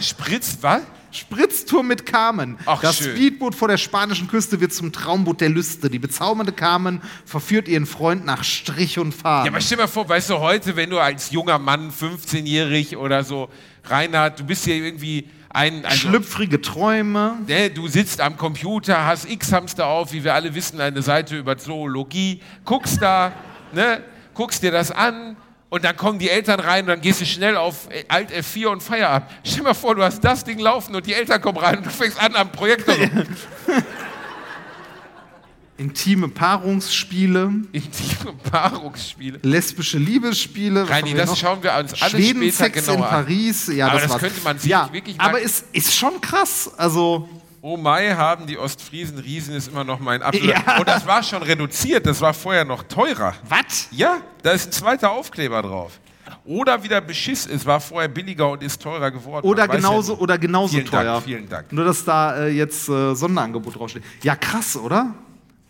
Spritzt, was? Spritztour mit Carmen. Ach, das schön. Speedboot vor der spanischen Küste wird zum Traumboot der Lüste. Die bezaubernde Carmen verführt ihren Freund nach Strich und Faden. Ja, aber stell dir mal vor, weißt du, heute, wenn du als junger Mann, 15-jährig oder so, Reinhard, du bist hier irgendwie ein. Also, Schlüpfrige Träume. ne, du sitzt am Computer, hast X-Hamster auf, wie wir alle wissen, eine Seite über Zoologie, guckst da, ne, guckst dir das an. Und dann kommen die Eltern rein und dann gehst du schnell auf Alt F4 und Feierabend. Stell dir mal vor, du hast das Ding laufen und die Eltern kommen rein und du fängst an am Projektor. <laughs> Intime Paarungsspiele. Intime Paarungsspiele. Lesbische Liebesspiele. Reini, das noch? schauen wir uns alle später Schwedensex in genauer an. Paris. Ja, Aber das, das könnte man sich ja, wirklich mal- Aber es ist schon krass. Also, Oh Mai haben die Ostfriesen Riesen ist immer noch mein Apfel. Ja. Und das war schon reduziert, das war vorher noch teurer. was? Ja, da ist ein zweiter Aufkleber drauf. Oder wieder Beschiss, es war vorher billiger und ist teurer geworden. Oder Man genauso, ja oder genauso Vielen teuer. Dank, vielen Dank. Nur, dass da äh, jetzt äh, Sonderangebot draufsteht. Ja, krass, oder?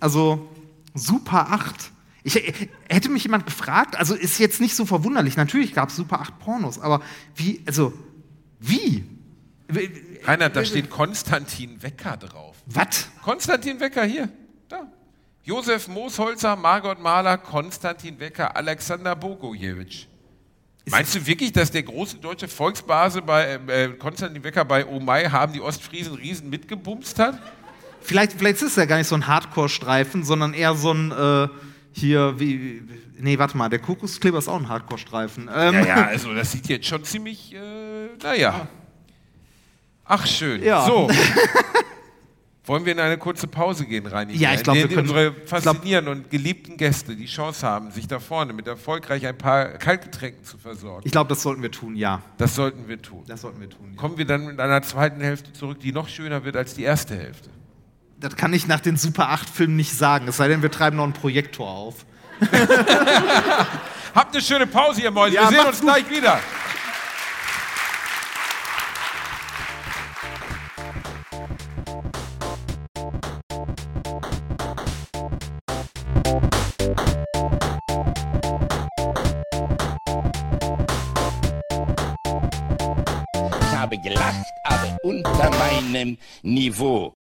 Also, Super 8. Ich, äh, hätte mich jemand gefragt, also ist jetzt nicht so verwunderlich. Natürlich gab es Super 8 Pornos, aber wie, also, wie? Reinhard, da steht Konstantin Wecker drauf. Was? Konstantin Wecker, hier. Da. Josef Moosholzer, Margot Mahler, Konstantin Wecker, Alexander Bogojewitsch. Meinst du wirklich, dass der große deutsche Volksbase bei äh, Konstantin Wecker bei Oh Mai haben die Ostfriesen Riesen mitgebumst hat? Vielleicht, vielleicht ist es ja gar nicht so ein Hardcore-Streifen, sondern eher so ein, äh, hier, wie, nee, warte mal, der Kokoskleber ist auch ein Hardcore-Streifen. Ähm, Ja, ja, <laughs> also das sieht jetzt schon ziemlich, äh, naja. Ach, schön. Ja. So. <laughs> Wollen wir in eine kurze Pause gehen, Reini? Ja, ich glaub, In wir können- Unsere faszinierenden und geliebten Gäste die Chance haben, sich da vorne mit erfolgreich ein paar Kaltgetränken zu versorgen. Ich glaube, das sollten wir tun, ja. Das sollten wir tun. Das sollten wir tun. Ja. Kommen wir dann mit einer zweiten Hälfte zurück, die noch schöner wird als die erste Hälfte. Das kann ich nach den Super 8-Filmen nicht sagen, es sei denn, wir treiben noch einen Projektor auf. <laughs> Habt eine schöne Pause, ihr Mäuse. Ja, wir sehen uns gut. gleich wieder. Gelacht, aber unter meinem Niveau.